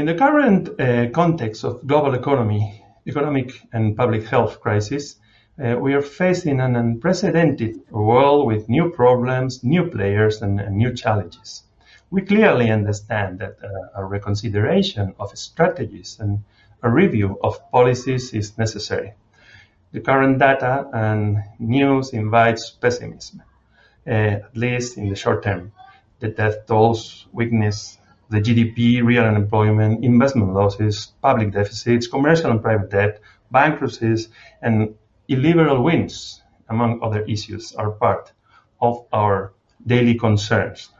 In the current uh, context of global economy, economic and public health crisis, uh, we are facing an unprecedented world with new problems, new players, and, and new challenges. We clearly understand that uh, a reconsideration of strategies and a review of policies is necessary. The current data and news invites pessimism, uh, at least in the short term. The death tolls weakness the GDP, real unemployment, investment losses, public deficits, commercial and private debt, bankruptcies, and illiberal wins, among other issues, are part of our daily concerns.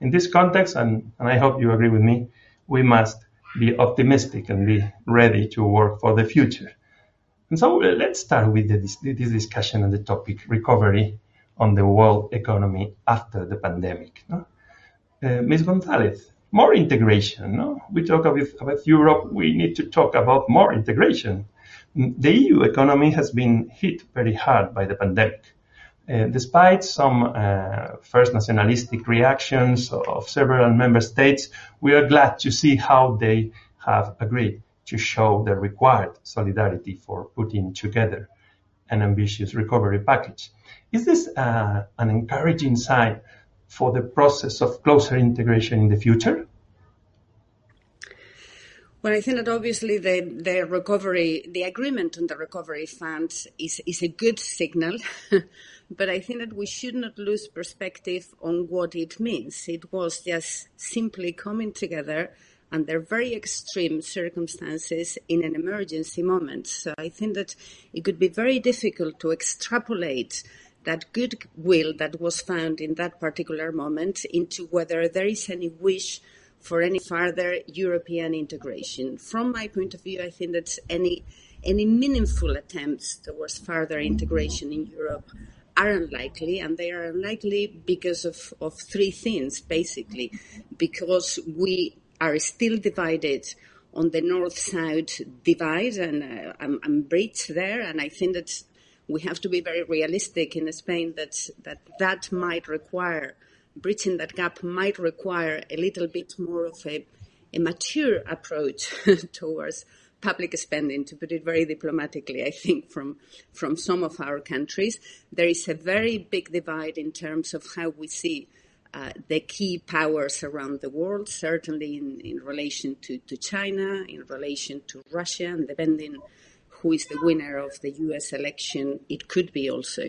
In this context, and, and I hope you agree with me, we must be optimistic and be ready to work for the future. And so uh, let's start with this, this discussion on the topic recovery on the world economy after the pandemic. No? Uh, Ms. Gonzalez, more integration. No? We talk about, about Europe, we need to talk about more integration. The EU economy has been hit very hard by the pandemic. Uh, despite some uh, first nationalistic reactions of several member states, we are glad to see how they have agreed to show the required solidarity for putting together an ambitious recovery package. Is this uh, an encouraging sign for the process of closer integration in the future? Well, I think that obviously the, the recovery, the agreement on the recovery fund is, is a good signal, but I think that we should not lose perspective on what it means. It was just simply coming together under very extreme circumstances in an emergency moment. So I think that it could be very difficult to extrapolate that goodwill that was found in that particular moment into whether there is any wish for any further European integration. From my point of view, I think that any any meaningful attempts towards further integration in Europe are unlikely, and they are unlikely because of, of three things, basically. Because we are still divided on the north-south divide, and uh, I'm, I'm there, and I think that we have to be very realistic in Spain that that, that might require bridging that gap might require a little bit more of a, a mature approach towards public spending, to put it very diplomatically, I think, from, from some of our countries. There is a very big divide in terms of how we see uh, the key powers around the world, certainly in, in relation to, to China, in relation to Russia, and depending who is the winner of the US election, it could be also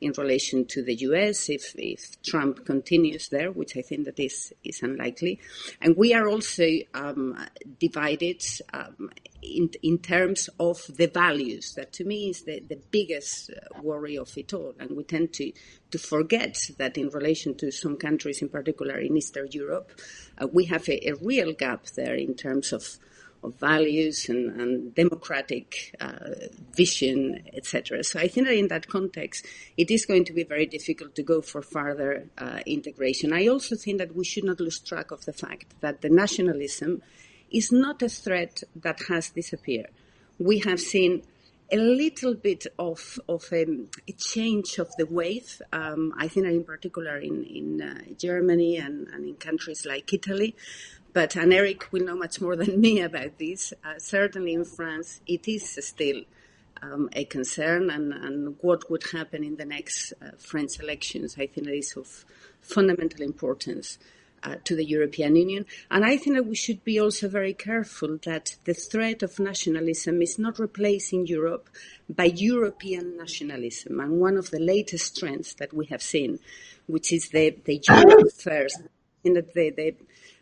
in relation to the US if, if Trump continues there, which I think that is, is unlikely. And we are also um, divided um, in, in terms of the values. That to me is the, the biggest uh, worry of it all. And we tend to, to forget that in relation to some countries, in particular in Eastern Europe, uh, we have a, a real gap there in terms of of values and, and democratic uh, vision, etc. So I think that in that context, it is going to be very difficult to go for further uh, integration. I also think that we should not lose track of the fact that the nationalism is not a threat that has disappeared. We have seen a little bit of of a, a change of the wave. Um, I think in particular in in uh, Germany and, and in countries like Italy, but and Eric will know much more than me about this. Uh, certainly in France, it is still um, a concern, and, and, what would happen in the next uh, French elections, I think, is of fundamental importance. Uh, to the European Union. And I think that we should be also very careful that the threat of nationalism is not replacing Europe by European nationalism. And one of the latest trends that we have seen, which is the, the Europe first, in that the, the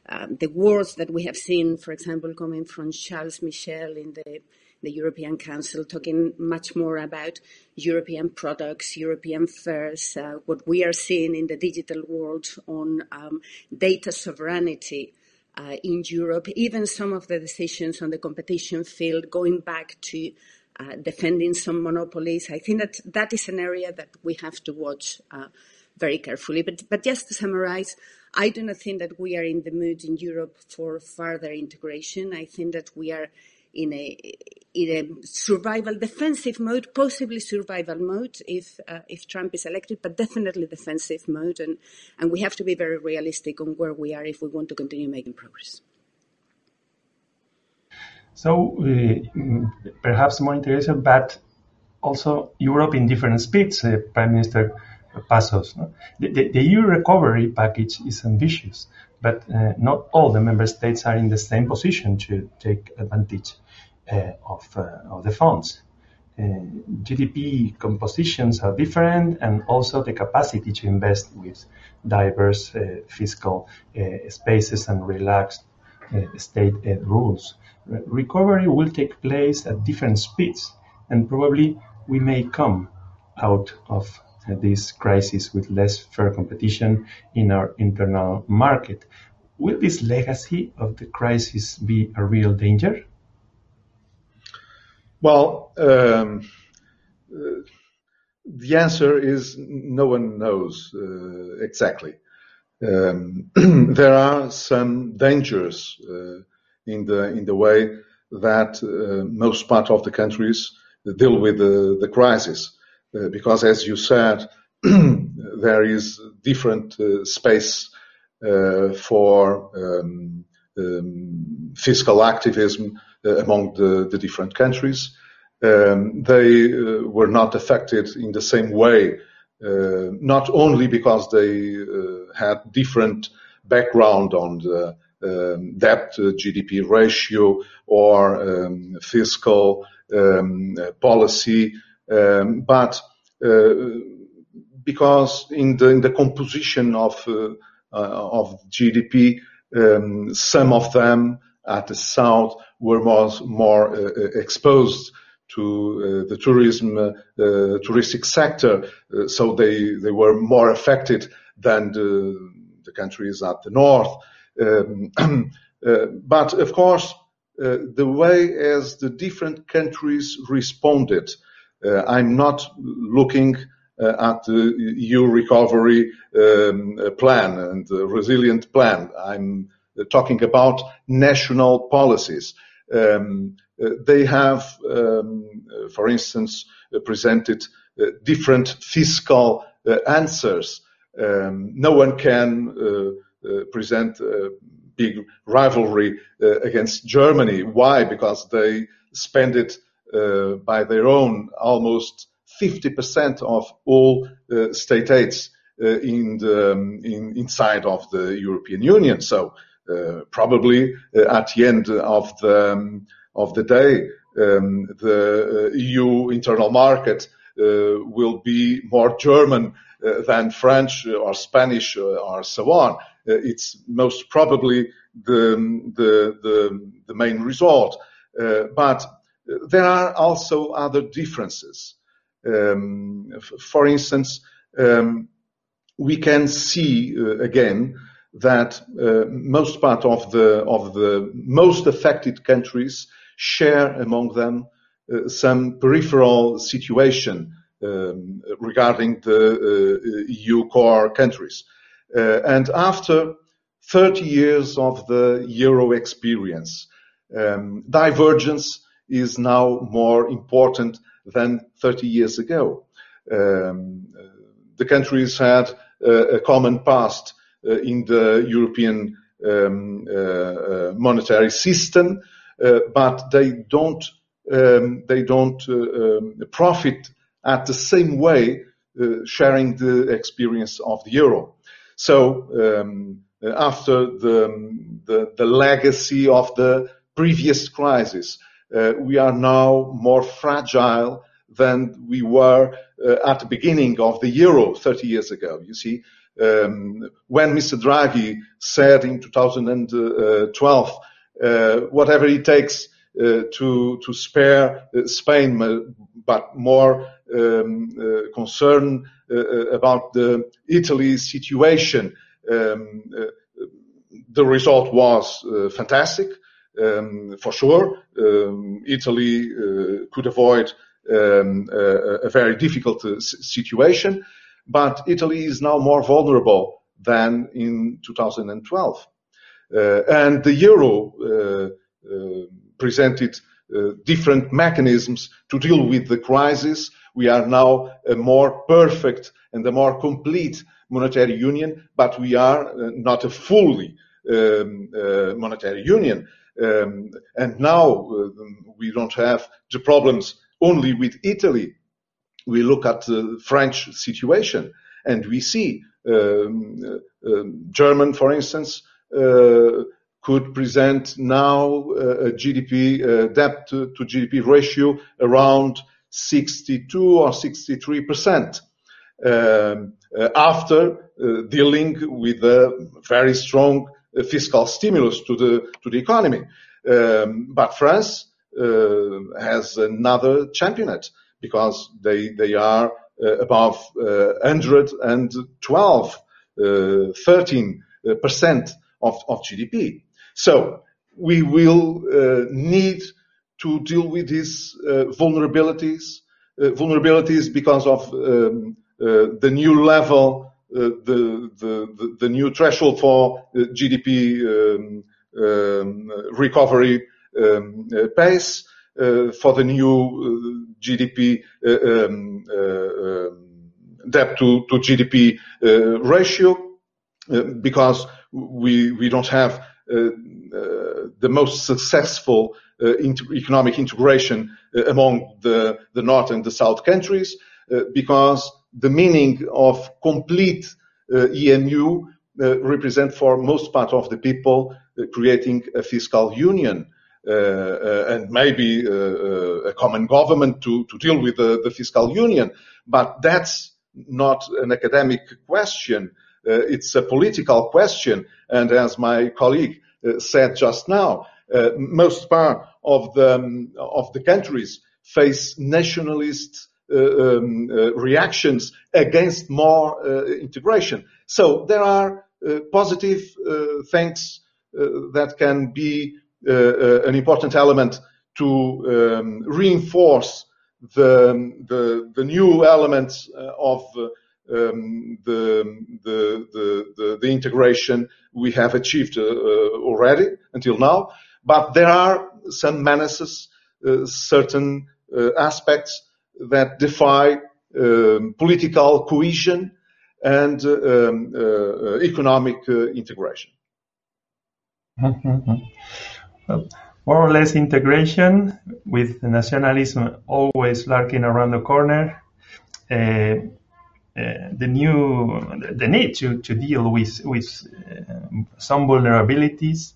um, the words that we have seen, for example, coming from Charles Michel in the, the European Council, talking much more about European products, European fairs, uh, what we are seeing in the digital world on um, data sovereignty. Uh, in Europe, even some of the decisions on the competition field going back to uh, defending some monopolies. I think that that is an area that we have to watch uh, very carefully. But, but just to summarize, I do not think that we are in the mood in Europe for further integration. I think that we are in a in a survival defensive mode, possibly survival mode if uh, if Trump is elected, but definitely defensive mode, and and we have to be very realistic on where we are if we want to continue making progress. So uh, perhaps more integration, but also Europe in different speeds, uh, Prime Minister Passos. No? The, the, the, EU recovery package is ambitious, but uh, not all the member states are in the same position to take advantage uh, of, uh, of the funds. Uh, GDP compositions are different, and also the capacity to invest with diverse uh, fiscal spaces and relaxed state rules. Recovery will take place at different speeds, and probably we may come out of this crisis with less fair competition in our internal market. Will this legacy of the crisis be a real danger? Well, um, the answer is no one knows uh, exactly. Um, there are some dangers uh, in the in the way that uh, most part of the countries deal with the, the crisis. Uh, because as you said, there is different uh, space uh, for um, um, fiscal activism among the, the, different countries. Um, they were not affected in the same way, not only because they had different background on the um, debt to GDP ratio or um, fiscal um, policy, um, but uh, because in the, in the composition of uh, uh, of GDP, um, some of them at the south were more more exposed to uh, the tourism uh, touristic sector, uh, so they they were more affected than the, the countries at the north. Um, but of course, the way as the different countries responded uh, I'm not looking uh, at the EU recovery um, plan and the resilient plan. I'm talking about national policies. Um, they have, um, for instance, presented different fiscal answers. Um, no one can uh, uh, present big rivalry uh, against Germany. Why? Because they spend it uh, by their own almost 50% of all uh, state aids uh, in the, um, in, inside of the European Union. So probably at the end of the um, of the day, um, the EU internal market will be more German uh, than French or Spanish or so on. Uh, it's most probably the, the, the, the main result. Uh, but there are also other differences. Um, for instance, um, we can see uh, again that uh, most part of the of the most affected countries share among them uh, some peripheral situation um, regarding the uh, EU core countries. Uh, and after 30 years of the euro experience, um, divergence is now more important than 30 years ago. Um, the countries had a common past uh, in the European um, uh, uh monetary system, but they don't um, they don't um, profit at the same way, sharing the experience of the euro. So um, after the, the the legacy of the previous crisis, we are now more fragile than we were uh, at the beginning of the euro 30 years ago. You see, um, when Mr. Draghi said in 2012, uh, whatever it takes uh, to to spare uh, Spain, uh, but more um, concern about the Italy situation, um, the result was fantastic um, for sure. Um, Italy uh, could avoid um, a, a, very difficult uh, situation, but Italy is now more vulnerable than in 2012. Uh, and the euro uh, uh, presented uh, different mechanisms to deal with the crisis. We are now a more perfect and a more complete monetary union, but we are not a fully um, monetary union. Um, and now uh, we don't have the problems only with Italy. We look at the French situation and we see um, uh, um, German, for instance, uh, could present now a GDP uh, debt to, to, GDP ratio around 62 or 63 percent. Um, uh, after uh, dealing with a very strong uh, fiscal stimulus to the to the economy. Um, but France has another championate because they they are above 112, 13 percent of, of GDP. So we will uh, need to deal with these uh, vulnerabilities, uh, vulnerabilities because of um, uh, the new level, uh, the, the, the, new threshold for uh, GDP um, um, recovery um, pace, for the new GDP um, um, debt to, to GDP ratio, because we, we don't have the most successful uh, inter economic integration uh, among the, the North and the South countries uh, because the meaning of complete uh, EMU uh, represent for most part of the people uh, creating a fiscal union. Uh, uh, and maybe uh, a common government to, to deal with the, the, fiscal union. But that's not an academic question. it's a political question. And as my colleague said just now, most part of the, um, of the countries face nationalist uh, uh, reactions against more uh, integration. So there are positive things that can be an important element to um, reinforce the, the, the, new elements of um, the, the, the, the, integration we have achieved uh, already until now. But there are some menaces, uh, certain uh, aspects that defy um, political cohesion and uh, um, uh, economic uh, integration. Mm-hmm. Well, more or less integration with nationalism always lurking around the corner. Uh, the new the need to, to deal with with uh, some vulnerabilities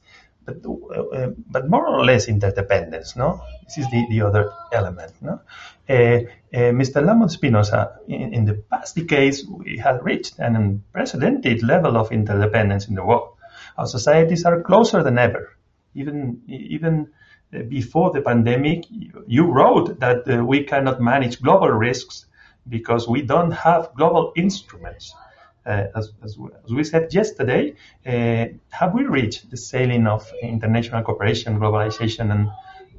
but, uh, but more or less interdependence, no? This is the, the other element, no? Uh, uh, Mr. Lamo de Espinosa, in, in, the past decades, we have reached an unprecedented level of interdependence in the world. Our societies are closer than ever. Even, even before the pandemic, you wrote that uh, we cannot manage global risks because we don't have global instruments. Uh, as, as, as, we said yesterday, uh, have we reached the ceiling of international cooperation, globalization, and,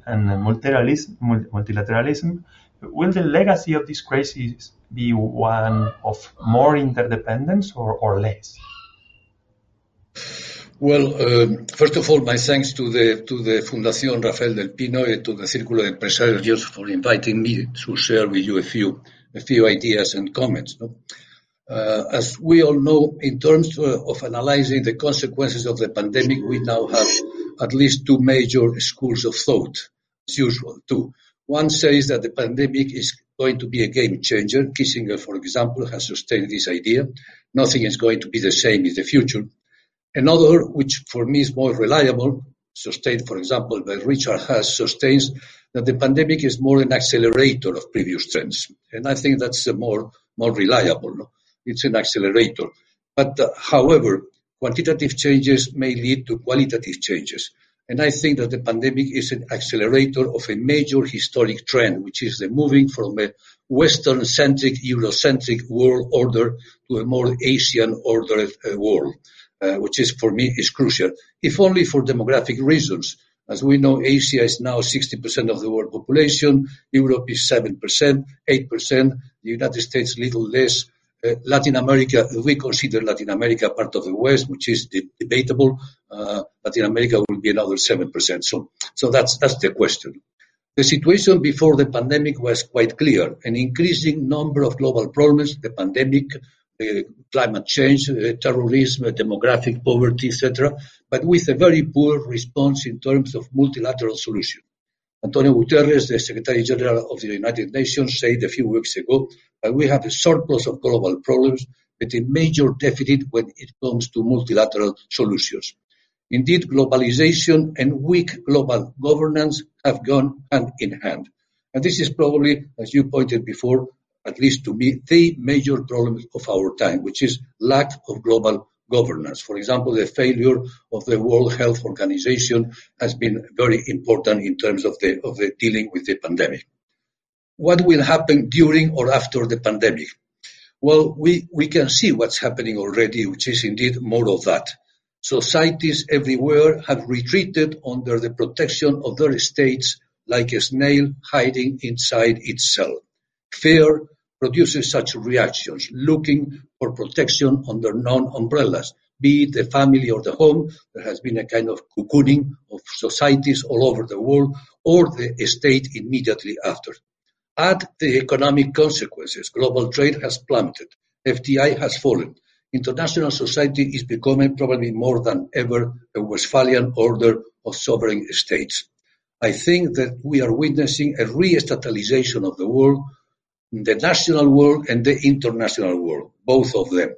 and multilateralism, multilateralism? Will the legacy of this crisis be one of more interdependence or, or less? Well, uh, first of all, my thanks to the to the Fundación Rafael del Pino and to the Círculo de Empresarios for inviting me to share with you a few a few ideas and comments. No? Uh, as we all know, in terms uh, of analyzing the consequences of the pandemic, we now have at least two major schools of thought, as usual, two. One says that the pandemic is going to be a game changer. Kissinger, for example, has sustained this idea. Nothing is going to be the same in the future. Another, which for me is more reliable, sustained, for example, by Richard Haass, sustains that the pandemic is more an accelerator of previous trends. And I think that's more, more reliable. It's an accelerator. But uh, however, quantitative changes may lead to qualitative changes. And I think that the pandemic is an accelerator of a major historic trend, which is the moving from a Western-centric, Eurocentric world order to a more Asian-ordered uh, world, uh, which is for me is crucial, if only for demographic reasons. As we know, Asia is now 60% of the world population, Europe is 7%, 8%, the United States little less, Latin America, we consider Latin America part of the West, which is de- debatable. Uh, Latin America will be another 7%. So, so that's, that's the question. The situation before the pandemic was quite clear. An increasing number of global problems, the pandemic, climate change, uh, terrorism, demographic poverty, etc. but with a very poor response in terms of multilateral solution. Antonio Guterres, the Secretary General of the United Nations, said a few weeks ago that we have a surplus of global problems, but a major deficit when it comes to multilateral solutions. Indeed, globalization and weak global governance have gone hand in hand. And this is probably, as you pointed before, at least to me, the major problem of our time, which is lack of global governance. For example, the failure of the World Health Organization has been very important in terms of the, of the dealing with the pandemic. What will happen during or after the pandemic? Well, we, we can see what's happening already, which is indeed more of that. Societies everywhere have retreated under the protection of their states like a snail hiding inside its itself. Fear produces such reactions, looking for protection under non-umbrellas, be it the family or the home. There has been a kind of cocooning of societies all over the world, or the state immediately after. Add the economic consequences. Global trade has plummeted. FDI has fallen. International society is becoming probably more than ever a Westphalian order of sovereign states. I think that we are witnessing a re-statalization of the world, the national world and the international world, both of them.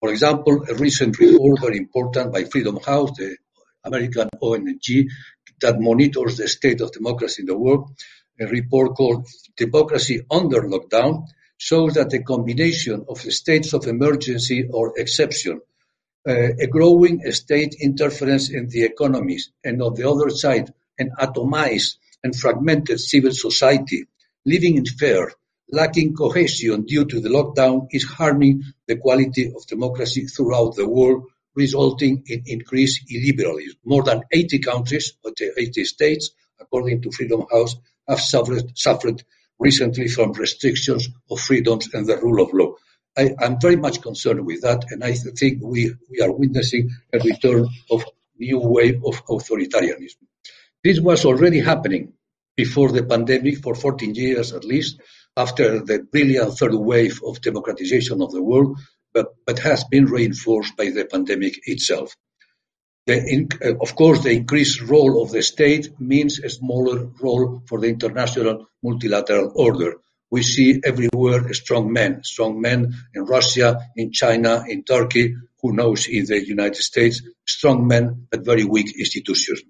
For example, a recent report very important by Freedom House, the American ONG that monitors the state of democracy in the world, a report called Democracy Under Lockdown, shows that a combination of states of emergency or exception, uh, a growing state interference in the economies, and on the other side, an atomized and fragmented civil society living in fear, lacking cohesion due to the lockdown is harming the quality of democracy throughout the world, resulting in increased illiberalism. More than 80 countries, 80 states, according to Freedom House, have suffered, suffered recently from restrictions of freedoms and the rule of law. I, am very much concerned with that, and I think we, we are witnessing a return of new wave of authoritarianism. This was already happening before the pandemic for 14 years at least, after the brilliant third wave of democratization of the world, but, but has been reinforced by the pandemic itself. The, uh, of course, the increased role of the state means a smaller role for the international multilateral order. We see everywhere strong men, strong men in Russia, in China, in Turkey, who knows in the United States, strong men but very weak institutions.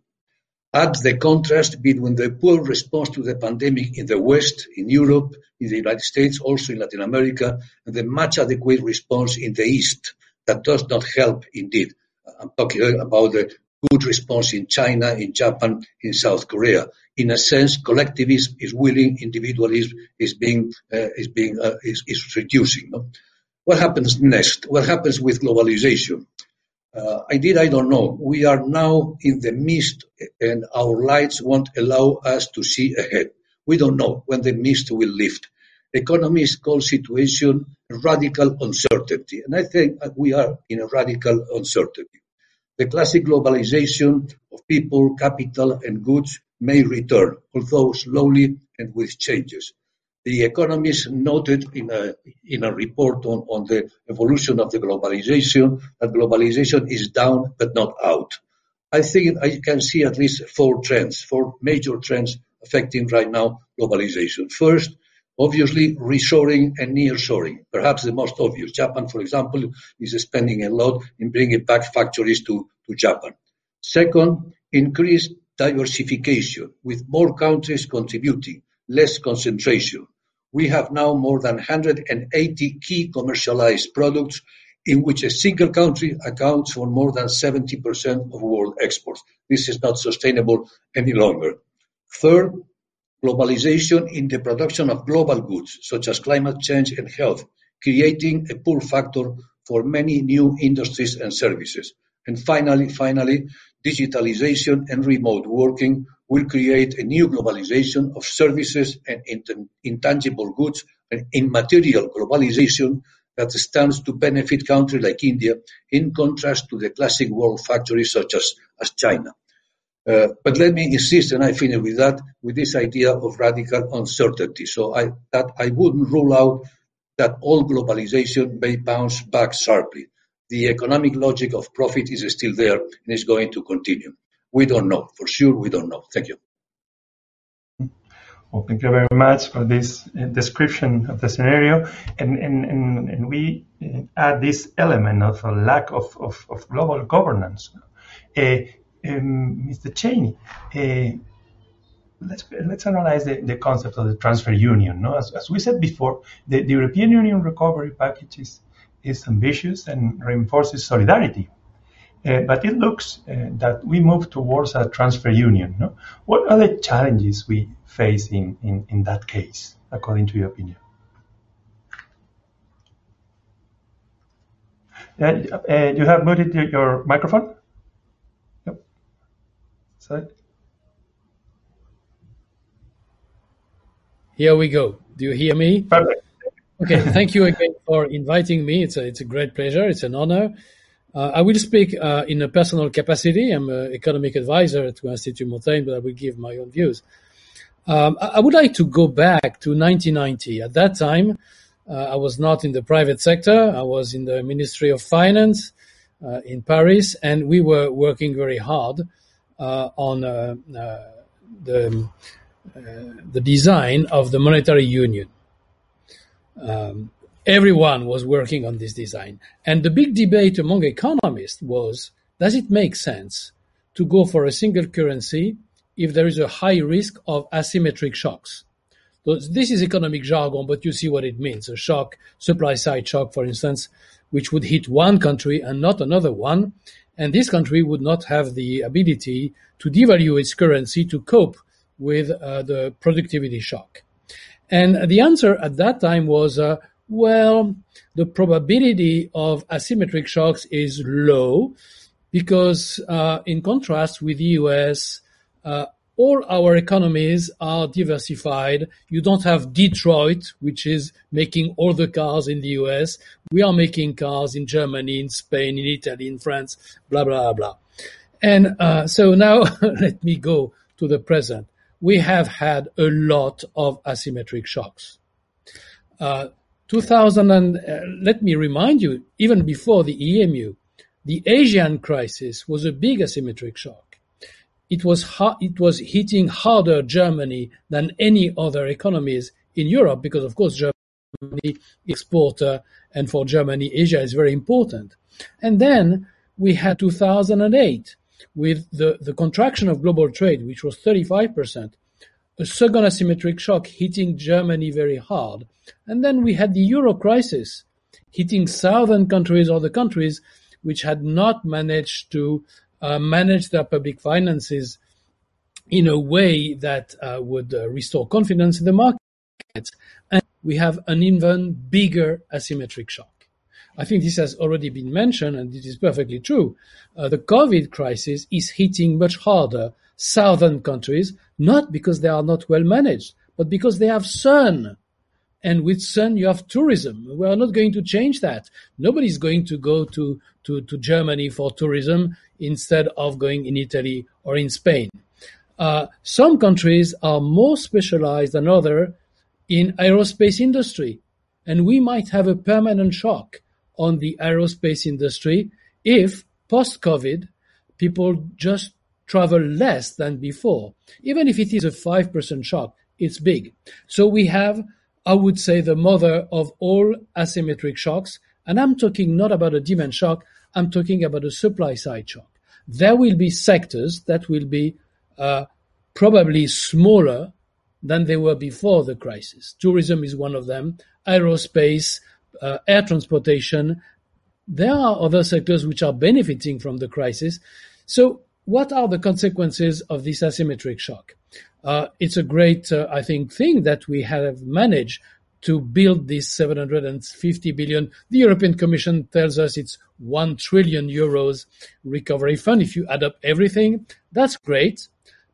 Add the contrast between the poor response to the pandemic in the West, in Europe, in the United States, also in Latin America, and the much adequate response in the East that does not help indeed. I'm talking about the good response in China, in Japan, in South Korea. In a sense, collectivism is willing, individualism is being uh, is being uh, is, is reducing. No? What happens next? What happens with globalization? Uh, I did, I don't know. We are now in the mist and our lights won't allow us to see ahead. We don't know when the mist will lift. Economists call situation radical uncertainty. And I think we are in a radical uncertainty. The classic globalization of people, capital and goods may return, although slowly and with changes. The economists noted in a, in a report on, on the evolution of the globalization that globalization is down but not out. I think I can see at least four trends, four major trends affecting right now globalization. First, obviously reshoring and nearshoring, perhaps the most obvious. Japan, for example, is spending a lot in bringing back factories to, to Japan. Second, increased diversification with more countries contributing, less concentration we have now more than 180 key commercialized products in which a single country accounts for more than 70% of world exports. This is not sustainable any longer. Third, globalization in the production of global goods, such as climate change and health, creating a pull factor for many new industries and services. And finally, finally, digitalization and remote working will create a new globalization of services and intangible goods and immaterial globalization that stands to benefit countries like India in contrast to the classic world factories such as, as China. Uh, but let me insist, and I finish with that, with this idea of radical uncertainty. So I, that I wouldn't rule out that all globalization may bounce back sharply. the economic logic of profit is still there and is going to continue. We don't know. For sure, we don't know. Thank you. Well, thank you very much for this uh, description of the scenario. And, and, and, and we uh, add this element of a lack of, of, of global governance. Uh, um, Mr. Chaney, uh, let's, let's analyze the, the concept of the transfer union. No? As, as we said before, the, the European Union recovery package is, is ambitious and reinforces solidarity uh, but it looks uh, that we move towards a transfer union. No? What are the challenges we face in, in, in that case, according to your opinion? Uh, you have muted your, your microphone? Yep. Sorry. Here we go. Do you hear me? Perfect. Okay, thank you again for inviting me. It's a, it's a great pleasure. It's an honor. Uh, I will speak uh, in a personal capacity. I'm an economic advisor to Institut Montaigne, but I will give my own views. Um, I would like to go back to 1990. At that time, uh, I was not in the private sector. I was in the Ministry of Finance uh, in Paris, and we were working very hard uh, on uh, the the design of the monetary union. Um, everyone was working on this design. And the big debate among economists was, does it make sense to go for a single currency if there is a high risk of asymmetric shocks? So this is economic jargon, but you see what it means. A shock, supply side shock, for instance, which would hit one country and not another one. And this country would not have the ability to devalue its currency to cope with uh, the productivity shock. And the answer at that time was, uh, well, the probability of asymmetric shocks is low because, uh, in contrast with the US, uh, all our economies are diversified. You don't have Detroit, which is making all the cars in the US. We are making cars in Germany, in Spain, in Italy, in France, blah, blah, blah. And uh, so now let me go to the present. We have had a lot of asymmetric shocks. Uh, 2000 and uh, let me remind you, even before the EMU, the Asian crisis was a big asymmetric shock. It was ha- it was hitting harder Germany than any other economies in Europe because, of course, Germany exporter, and for Germany, Asia is very important. And then we had 2008 with the, the contraction of global trade, which was 35 percent a second asymmetric shock hitting Germany very hard. And then we had the euro crisis hitting southern countries or the countries which had not managed to uh, manage their public finances in a way that uh, would uh, restore confidence in the markets. And we have an even bigger asymmetric shock. I think this has already been mentioned, and it is perfectly true. Uh, the COVID crisis is hitting much harder southern countries, not because they are not well managed, but because they have sun. And with sun, you have tourism. We are not going to change that. Nobody is going to go to, to, to Germany for tourism instead of going in Italy or in Spain. Uh, some countries are more specialized than others in aerospace industry. And we might have a permanent shock on the aerospace industry if post-COVID people just travel less than before. Even if it is a 5% shock, it's big. So we have, I would say, the mother of all asymmetric shocks. And I'm talking not about a demand shock, I'm talking about a supply side shock. There will be sectors that will be uh, probably smaller than they were before the crisis. Tourism is one of them, aerospace, uh, air transportation. There are other sectors which are benefiting from the crisis. So what are the consequences of this asymmetric shock? Uh, it's a great, uh, I think, thing that we have managed to build this 750 billion. The European Commission tells us it's 1 trillion euros recovery fund. If you add up everything, that's great.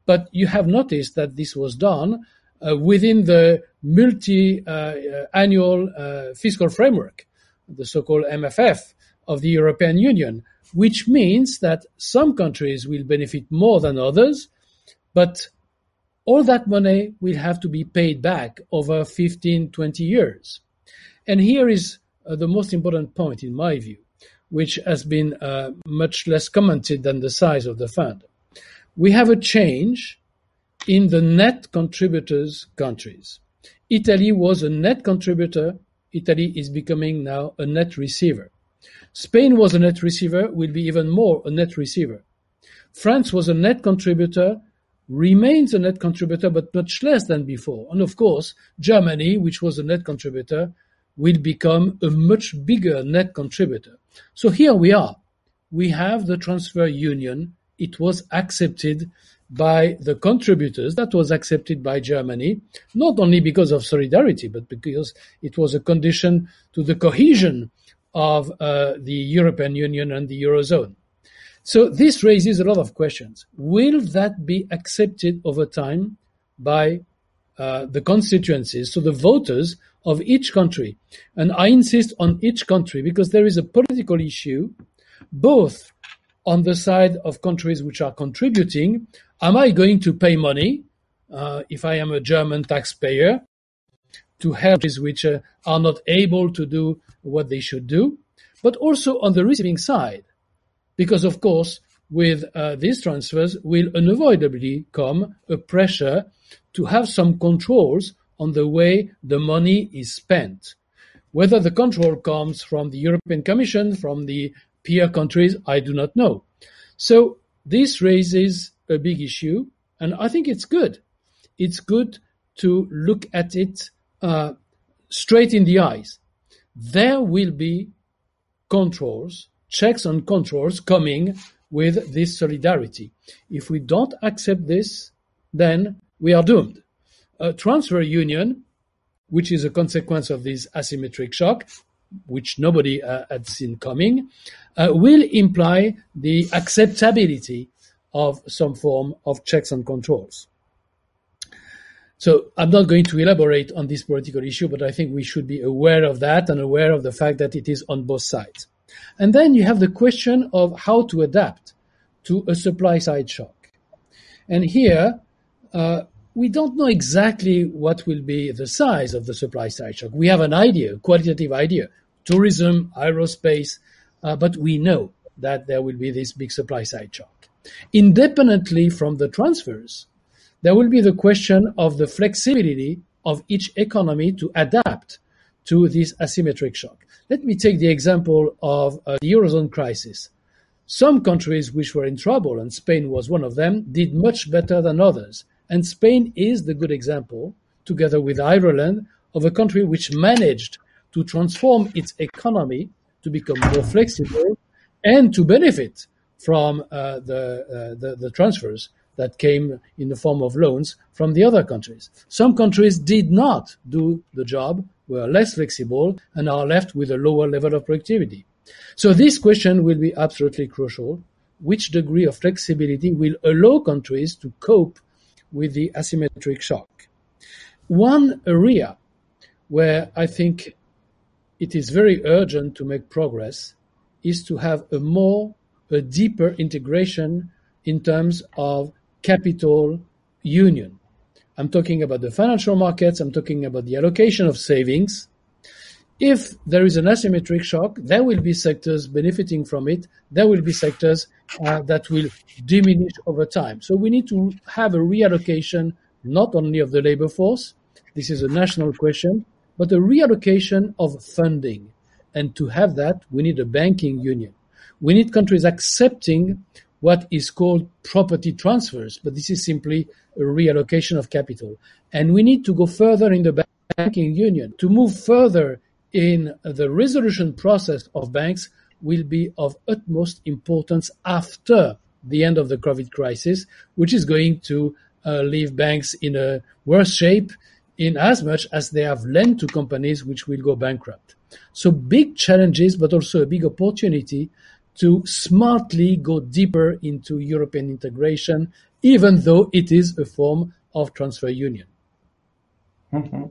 But you have noticed that this was done uh, within the multi-annual uh, uh, fiscal framework, the so-called MFF of the European Union which means that some countries will benefit more than others, but all that money will have to be paid back over 15, 20 years. And here is uh, the most important point in my view. which has been uh, much less commented than the size of the fund. We have a change in the net contributors countries. Italy was a net contributor. Italy is becoming now a net receiver. Spain was a net receiver, will be even more a net receiver. France was a net contributor, remains a net contributor, but much less than before. And of course, Germany, which was a net contributor, will become a much bigger net contributor. So here we are. We have the transfer union. It was accepted by the contributors. That was accepted by Germany, not only because of solidarity, but because it was a condition to the cohesion of uh, the European Union and the Eurozone. So this raises a lot of questions. Will that be accepted over time by uh, the constituencies, so the voters of each country? And I insist on each country because there is a political issue, both on the side of countries which are contributing. Am I going to pay money uh, if I am a German taxpayer to help countries which uh, are not able to do what they should do? But also on the receiving side because of course with uh, these transfers will unavoidably come a pressure to have some controls on the way the money is spent. Whether the control comes from the European Commission, from the peer countries, I do not know. So this raises a big issue, and I think it's good. It's good to look at it uh, straight in the eyes. There will be controls checks and controls coming with this solidarity. If we don't accept this, then we are doomed. A transfer union, which is a consequence of this asymmetric shock, which nobody uh, had seen coming, uh, will imply the acceptability of some form of checks and controls. So I'm not going to elaborate on this political issue, but I think we should be aware of that and aware of the fact that it is on both sides. And then you have the question of how to adapt to a supply side shock. And here, uh, we don't know exactly what will be the size of the supply side shock. We have an idea, a qualitative idea, tourism, aerospace, uh, but we know that there will be this big supply side shock. Independently from the transfers, there will be the question of the flexibility of each economy to adapt to this asymmetric shock. Let me take the example of uh, the Eurozone crisis. Some countries which were in trouble, and Spain was one of them, did much better than others. And Spain is the good example, together with Ireland, of a country which managed to transform its economy to become more flexible and to benefit from uh, the, uh, the, the transfers that came in the form of loans from the other countries. Some countries did not do the job were less flexible and are left with a lower level of productivity. So this question will be absolutely crucial. Which degree of flexibility will allow countries to cope with the asymmetric shock? One area where I think it is very urgent to make progress is to have a more, a deeper integration in terms of capital union. I'm talking about the financial markets. I'm talking about the allocation of savings. If there is an asymmetric shock, there will be sectors benefiting from it. There will be sectors uh, that will diminish over time. So we need to have a reallocation not only of the labor force, this is a national question, but a reallocation of funding. And to have that, we need a banking union. We need countries accepting what is called property transfers, but this is simply a reallocation of capital. And we need to go further in the banking union. To move further in the resolution process of banks will be of utmost importance after the end of the COVID crisis, which is going to uh, leave banks in a worse shape in as much as they have lent to companies which will go bankrupt. So big challenges, but also a big opportunity to smartly go deeper into European integration, even though it is a form of transfer union. Mm-hmm.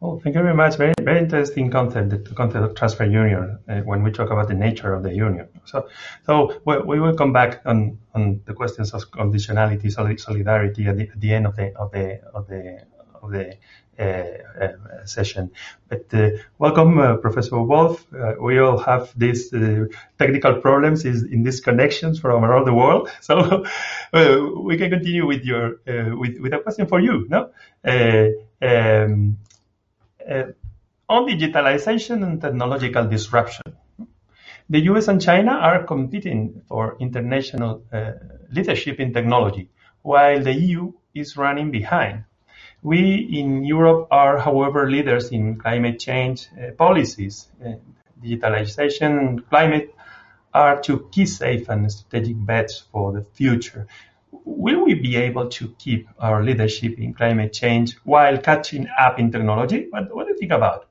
Well, thank you very much. Very, very interesting concept, the concept of transfer union, uh, when we talk about the nature of the union. So, so we, we will come back on, on the questions of conditionality, solidarity at the, at the end of the of the of the of the Uh, uh, session. But uh, welcome, Professor Wolf. we all have these technical problems in these connections from around the world, so we can continue with your with, with a question for you. No. Um, on digitalization and technological disruption. The US and China are competing for international uh, leadership in technology, while the EU is running behind. We in Europe are, however, leaders in climate change uh, policies. Uh, digitalization and climate are two key safe and strategic bets for the future. Will we be able to keep our leadership in climate change while catching up in technology? What, what do you think about?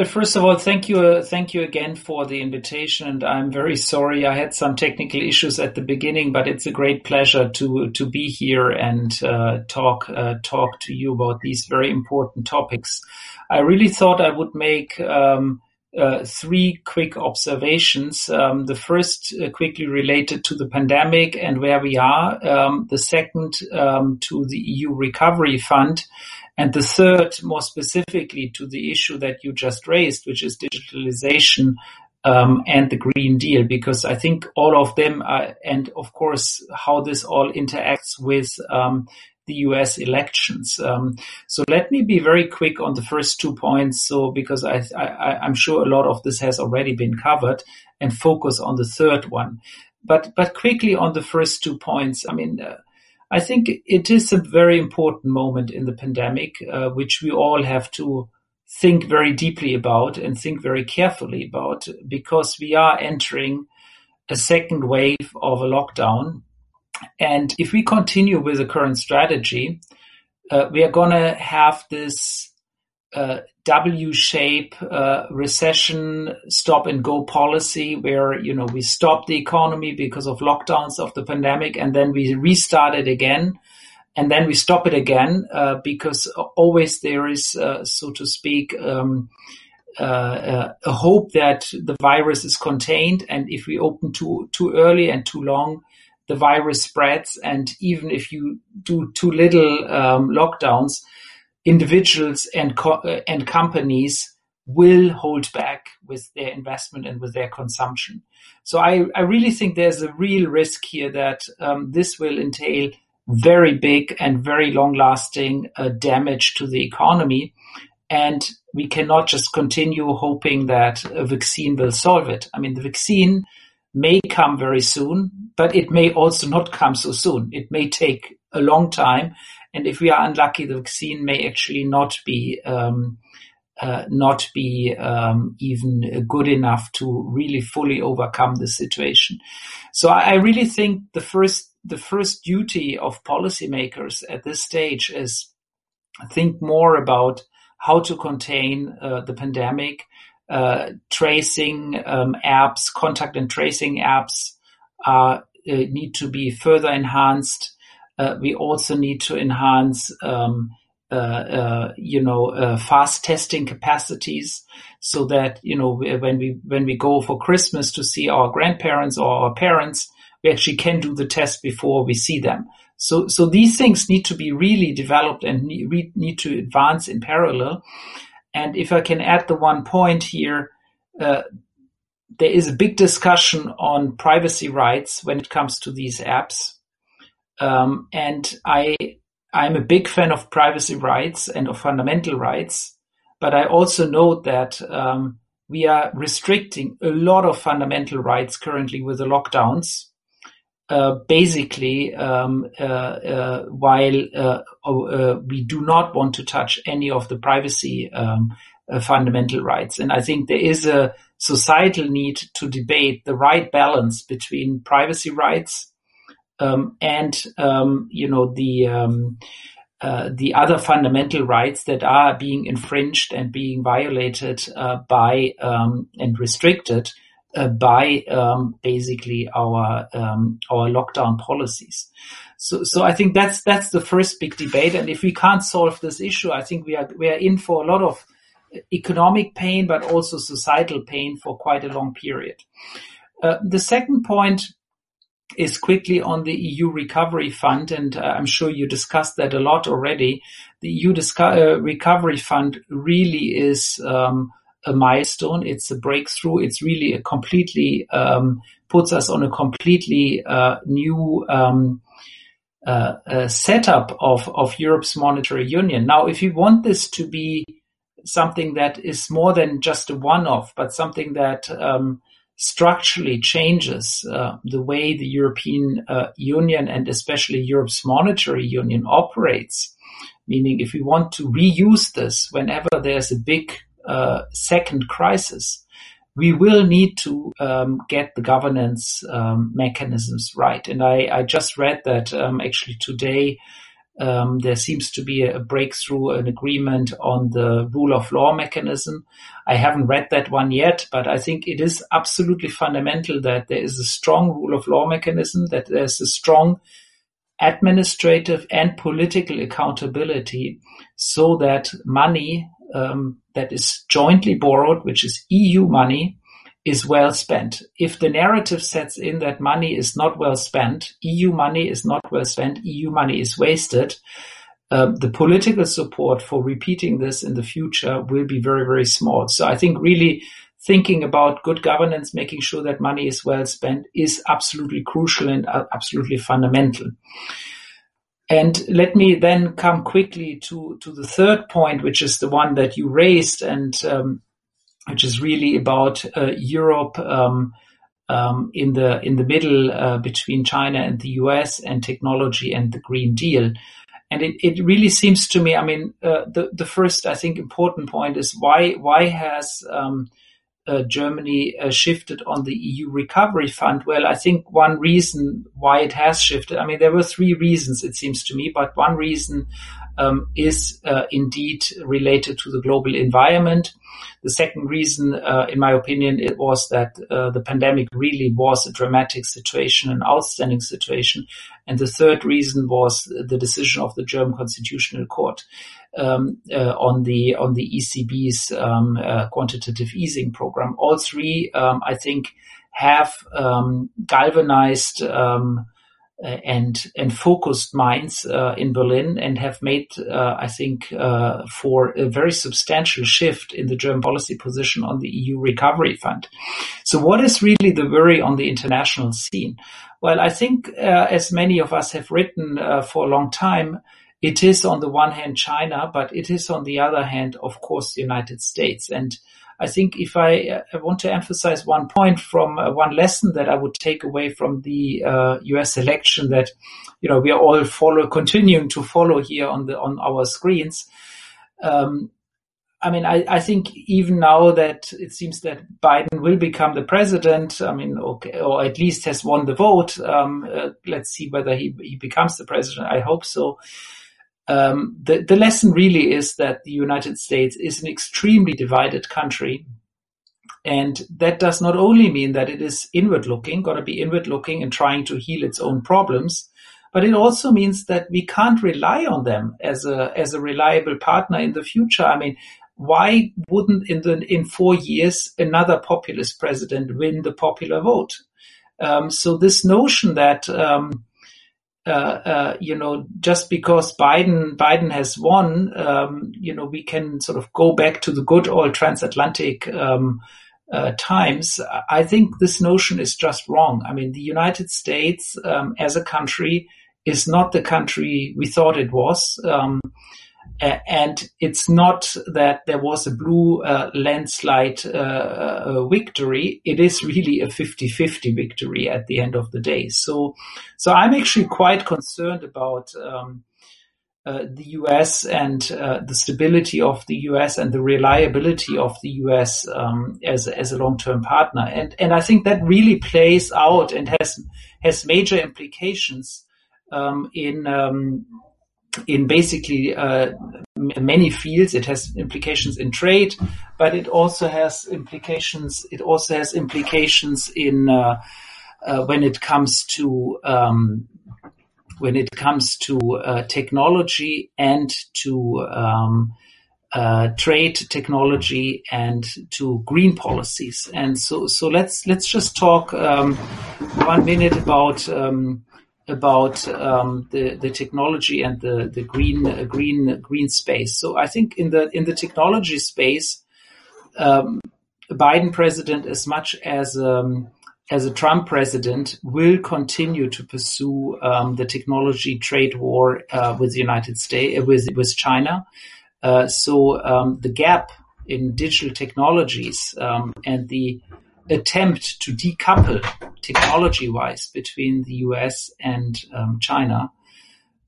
Well, first of all, thank you, uh, thank you again for the invitation. And I'm very sorry I had some technical issues at the beginning, but it's a great pleasure to to be here and uh, talk uh, talk to you about these very important topics. I really thought I would make um, uh, three quick observations. Um, the first uh, quickly related to the pandemic and where we are. Um, the second um, to the EU Recovery Fund and the third, more specifically to the issue that you just raised, which is digitalization um, and the Green Deal, because I think all of them, are, and of course, how this all interacts with um, the US elections. Um, so let me be very quick on the first two points. So because I, I, am sure a lot of this has already been covered and focus on the third one. But, but quickly on the first two points. I mean, uh, I think it is a very important moment in the pandemic, uh, which we all have to think very deeply about and think very carefully about because we are entering a second wave of a lockdown. And if we continue with the current strategy, uh, we are going to have this uh, W-shape uh, recession stop and go policy where you know we stop the economy because of lockdowns of the pandemic and then we restart it again. And then we stop it again uh, because always there is uh, so to speak um, uh, uh, a hope that the virus is contained. And if we open too too early and too long the virus spreads. And even if you do too little um, lockdowns individuals uh, and companies will hold back with their investment and with their consumption. So I, really think there's a real risk here that um, this will entail very big and very long lasting uh, damage to the economy. And we cannot just continue hoping that a vaccine will solve it. I mean, the vaccine may come very soon, but it may also not come so soon. It may take a long time. And if we are unlucky, the vaccine may actually not be um, uh, not be um, even good enough to really fully overcome the situation. So I, really think the first the first duty of policymakers at this stage is think more about how to contain uh, the pandemic, uh, tracing um, apps, contact and tracing apps uh, need to be further enhanced. Uh, we also need to enhance um, uh, uh, you know, uh, fast testing capacities so that, you know, when we, when we go for Christmas to see our grandparents or our parents, we actually can do the test before we see them. So, so these things need to be really developed and need, need to advance in parallel. And if I can add the one point here, uh, there is a big discussion on privacy rights when it comes to these apps. Um, and I, I'm a big fan of privacy rights and of fundamental rights, but I also note that um, we are restricting a lot of fundamental rights currently with the lockdowns. Uh, basically, um, uh, uh, while uh, uh, we do not want to touch any of the privacy um, uh, fundamental rights, and I think there is a societal need to debate the right balance between privacy rights um, and um, you know the um, uh, the other fundamental rights that are being infringed and being violated uh, by um, and restricted uh, by um, basically our um, our lockdown policies. So, so I think that's that's the first big debate. And if we can't solve this issue, I think we are we are in for a lot of economic pain, but also societal pain for quite a long period. Uh, the second point is quickly on the EU Recovery Fund, and uh, I'm sure you discussed that a lot already. the EU uh, Recovery Fund really is um, a milestone. It's a breakthrough. It's really a completely um, puts us on a completely uh, new um, uh, setup of of Europe's monetary union. Now, if you want this to be something that is more than just a one-off, but something that um, structurally changes uh, the way the European uh, Union and especially Europe's monetary union operates. Meaning, if we want to reuse this whenever there's a big uh, second crisis, we will need to um, get the governance um, mechanisms right. And I, I just read that um, actually today um, there seems to be a, breakthrough, an agreement on the rule of law mechanism. I haven't read that one yet, but I think it is absolutely fundamental that there is a strong rule of law mechanism, that there's a strong administrative and political accountability so that money um, that is jointly borrowed, which is EU money, is well spent. If the narrative sets in that money is not well spent, EU money is not well spent, EU money is wasted, uh, the political support for repeating this in the future will be very, very small. So I think really thinking about good governance, making sure that money is well spent is absolutely crucial and uh, absolutely fundamental. And let me then come quickly to, to the third point, which is the one that you raised and um, which is really about uh, Europe um, um, in the in the middle uh, between China and the US and technology and the Green Deal. And it, it really seems to me, I mean, uh, the, the first, I think, important point is why, why has um, uh, Germany uh, shifted on the EU recovery fund? Well, I think one reason why it has shifted, I mean, there were three reasons, it seems to me, but one reason um, is uh, indeed related to the global environment. The second reason, uh, in my opinion, it was that uh, the pandemic really was a dramatic situation, an outstanding situation. And the third reason was the decision of the German Constitutional Court um, uh, on the on the ECB's um, uh, quantitative easing program. All three, um, I think, have um, galvanized um, and and focused minds uh, in Berlin and have made, uh, I think, uh, for a very substantial shift in the German policy position on the EU recovery fund. So, what is really the worry on the international scene? Well, I think, uh, as many of us have written for a long time, it is on the one hand China, but it is on the other hand, of course, the United States. And I think if I, I want to emphasize one point from uh, one lesson that I would take away from the uh, U.S. election that, you know, we are all follow, continuing to follow here on the on our screens. Um, I mean, I, I, think even now that it seems that Biden will become the president, I mean, okay, or at least has won the vote. Um, uh, let's see whether he, he becomes the president. I hope so. Um, the, the lesson really is that the United States is an extremely divided country. And that does not only mean that it is inward looking, got to be inward looking and trying to heal its own problems, but it also means that we can't rely on them as a, as a reliable partner in the future. I mean, why wouldn't in the, in four years another populist president win the popular vote? Um, so this notion that, um, you know, just because Biden Biden has won, um, you know, we can sort of go back to the good old transatlantic um, uh, times. I think this notion is just wrong. I mean, the United States um, as a country is not the country we thought it was. Um, and it's not that there was a blue uh, landslide uh, uh, victory. It is really a 50-50 victory at the end of the day. So, so I'm actually quite concerned about um, uh, the U.S. and uh, the stability of the U.S. and the reliability of the U.S. Um, as as a long-term partner. And and I think that really plays out and has has major implications um, in um, in basically uh, many fields. It has implications in trade, but it also has implications. It also has implications in uh, uh, when it comes to um, when it comes to uh, technology and to um, uh, trade technology and to green policies. And so, so let's let's just talk um, one minute about um, about um, the the technology and the the green green green space. So I think in the in the technology space, um, Biden president, as much as um, as a Trump president, will continue to pursue um, the technology trade war uh, with the United States uh, with with China. Uh, so um, the gap in digital technologies um, and the attempt to decouple technology-wise between the US and um, China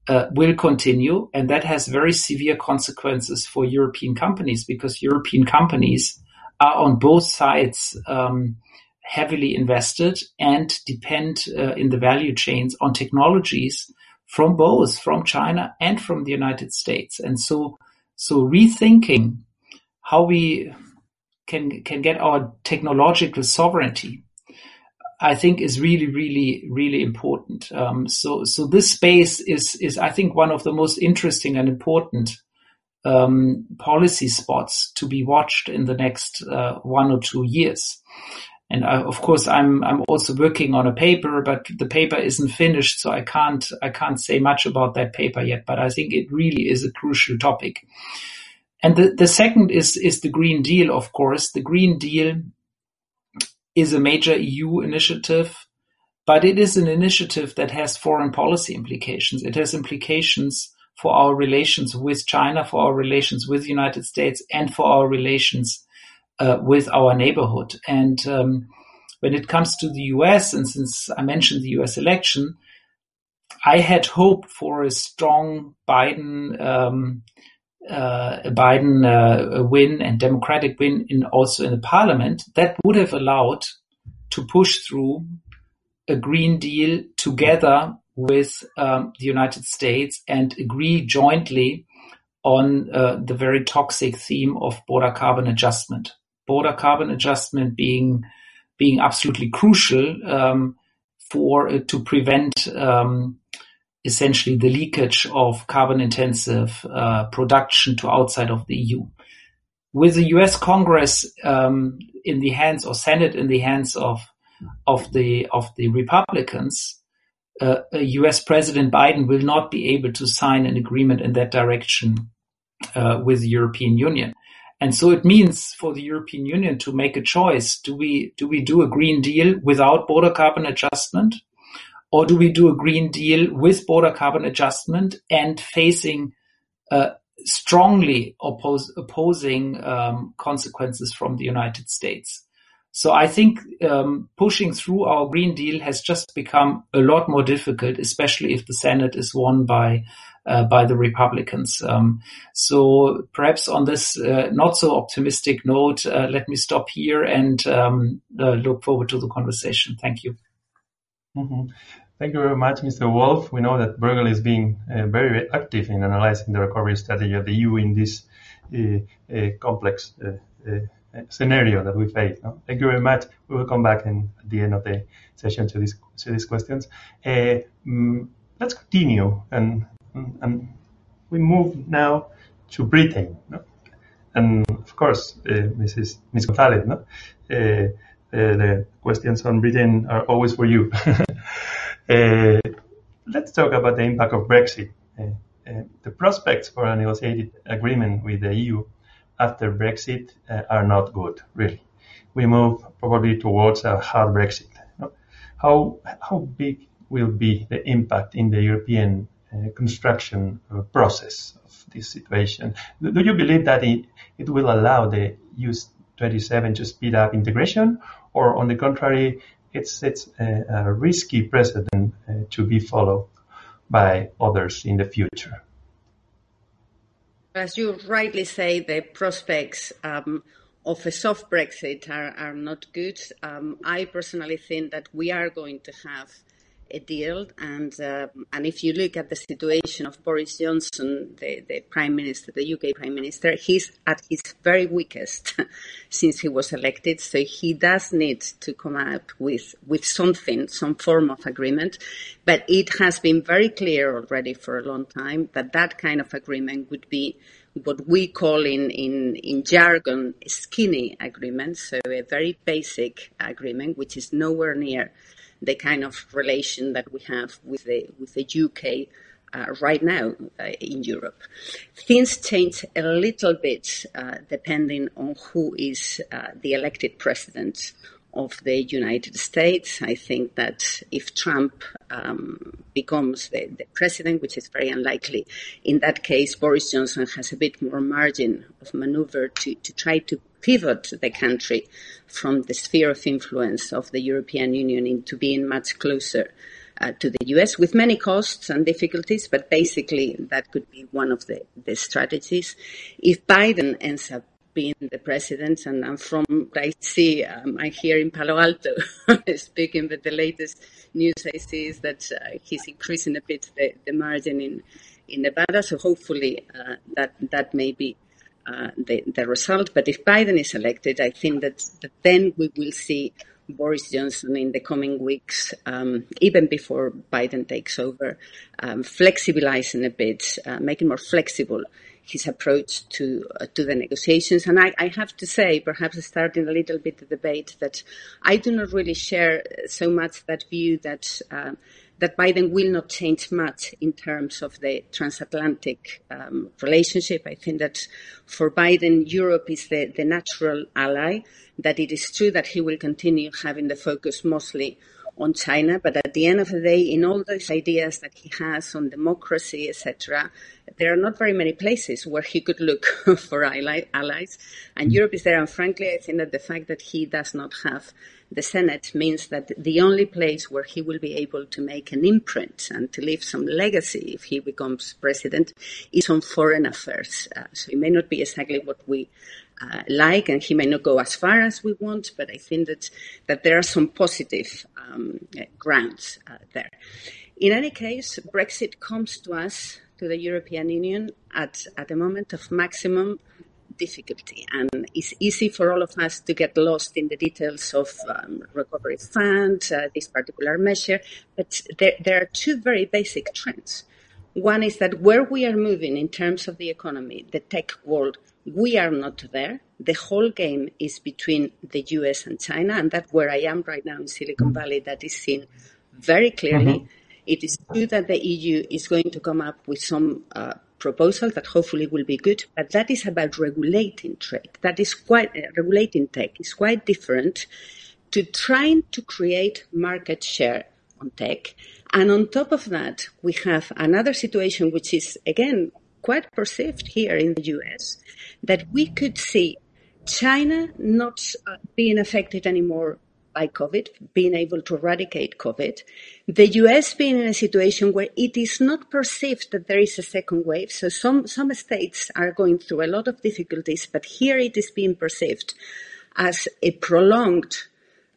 uh, will continue, and that has very severe consequences for European companies because European companies are on both sides um, heavily invested and depend uh, in the value chains on technologies from both from China and from the United States, and so so rethinking how we can can get our technological sovereignty, I think is really, really, really important. Um, so, so this space is is I think one of the most interesting and important um, policy spots to be watched in the next uh, one or two years. And I, of course, I'm I'm also working on a paper, but the paper isn't finished, so I can't I can't say much about that paper yet. But I think it really is a crucial topic. And the, the second is, is the Green Deal, of course. The Green Deal is a major EU initiative, but it is an initiative that has foreign policy implications. It has implications for our relations with China, for our relations with the United States, and for our relations uh, with our neighborhood. And um, when it comes to the US, and since I mentioned the US election, I had hoped for a strong Biden um, uh, a Biden uh, win and Democratic win in also in the parliament, that would have allowed to push through a Green Deal together with um, the United States and agree jointly on uh, the very toxic theme of border carbon adjustment. Border carbon adjustment being being absolutely crucial um, for uh, to prevent um, essentially the leakage of carbon intensive uh, production to outside of the EU. With the US Congress um, in the hands or Senate in the hands of of the of the Republicans, uh, US President Biden will not be able to sign an agreement in that direction uh, with the European Union. And so it means for the European Union to make a choice. Do we do we do a green deal without border carbon adjustment? Or do we do a Green Deal with border carbon adjustment and facing uh, strongly oppose, opposing um, consequences from the United States? So I think um, pushing through our Green Deal has just become a lot more difficult, especially if the Senate is won by uh, by the Republicans. Um, so perhaps on this uh, not so optimistic note, uh, let me stop here and um, uh, look forward to the conversation. Thank you. Mm-hmm. Thank you very much, Mr. Wolff. We know that Bruegel is being uh, very active in analyzing the recovery strategy of the EU in this uh, uh, complex uh, uh, scenario that we face. No? Thank you very much. We will come back in, at the end of the session to, this, to these questions. Um, let's continue and, and we move now to Britain. No? And of course, Mrs. Ms. Gonzalez, no? the questions on Britain are always for you. Uh, let's talk about the impact of Brexit. Uh, uh, the prospects for a negotiated agreement with the EU after Brexit are not good, really. We move probably towards a hard Brexit. How, how big will be the impact in the European uh, construction uh, process of this situation. Do you believe that it, it will allow the EU 27 to speed up integration, or on the contrary, it sets a, a risky precedent uh, to be followed by others in the future. As you rightly say, the prospects um, of a soft Brexit are, are not good. Um, I personally think that we are going to have a deal. And uh, and if you look at the situation of Boris Johnson, the, the Prime Minister, the UK Prime Minister, he's at his very weakest since he was elected. So he does need to come up with with something, some form of agreement. But it has been very clear already for a long time that that kind of agreement would be what we call in, in, in jargon skinny agreement, so a very basic agreement, which is nowhere near the kind of relation that we have with the with the UK uh, right now uh, in Europe. Things change a little bit uh, depending on who is uh, the elected president of the United States. I think that if Trump um, becomes the, the, president, which is very unlikely, in that case, Boris Johnson has a bit more margin of maneuver to, to try to pivot the country from the sphere of influence of the European Union into being much closer uh, to the US with many costs and difficulties, but basically that could be one of the, the strategies. If Biden ends up being the president, and I'm from I see um, I'm here in Palo Alto speaking, but the latest news I see is that uh, he's increasing a bit the, the margin in in Nevada. So hopefully uh, that that may be uh, the, the result. But if Biden is elected, I think that, that then we will see Boris Johnson in the coming weeks, um, even before Biden takes over, um, flexibilizing a bit, uh, making more flexible his approach to uh, to the negotiations. And I, I, have to say, perhaps starting a little bit the debate, that I do not really share so much that view that uh, that Biden will not change much in terms of the transatlantic um, relationship. I think that for Biden, Europe is the, the natural ally, that it is true that he will continue having the focus mostly on China, but at the end of the day, in all those ideas that he has on democracy, etc., there are not very many places where he could look for allies, and Europe is there. And frankly, I think that the fact that he does not have the Senate means that the only place where he will be able to make an imprint and to leave some legacy if he becomes president is on foreign affairs. Uh, so it may not be exactly what we uh, like, and he may not go as far as we want, but I think that, that there are some positive um, grounds uh, there. In any case, Brexit comes to us, to the European Union, at, at a moment of maximum difficulty. And it's easy for all of us to get lost in the details of um, recovery fund, uh, this particular measure. But there, there are two very basic trends. One is that where we are moving in terms of the economy, the tech world, we are not there. The whole game is between the US and China, and that's where I am right now in Silicon Valley. That is seen very clearly. Mm-hmm. It is true that the EU is going to come up with some uh, proposal that hopefully will be good, but that is about regulating trade. That is quite, uh, regulating tech is quite different to trying to create market share on tech. And on top of that, we have another situation which is again quite perceived here in the US that we could see China not uh, being affected anymore by COVID, being able to eradicate COVID. The US being in a situation where it is not perceived that there is a second wave. So some, some states are going through a lot of difficulties, but here it is being perceived as a prolonged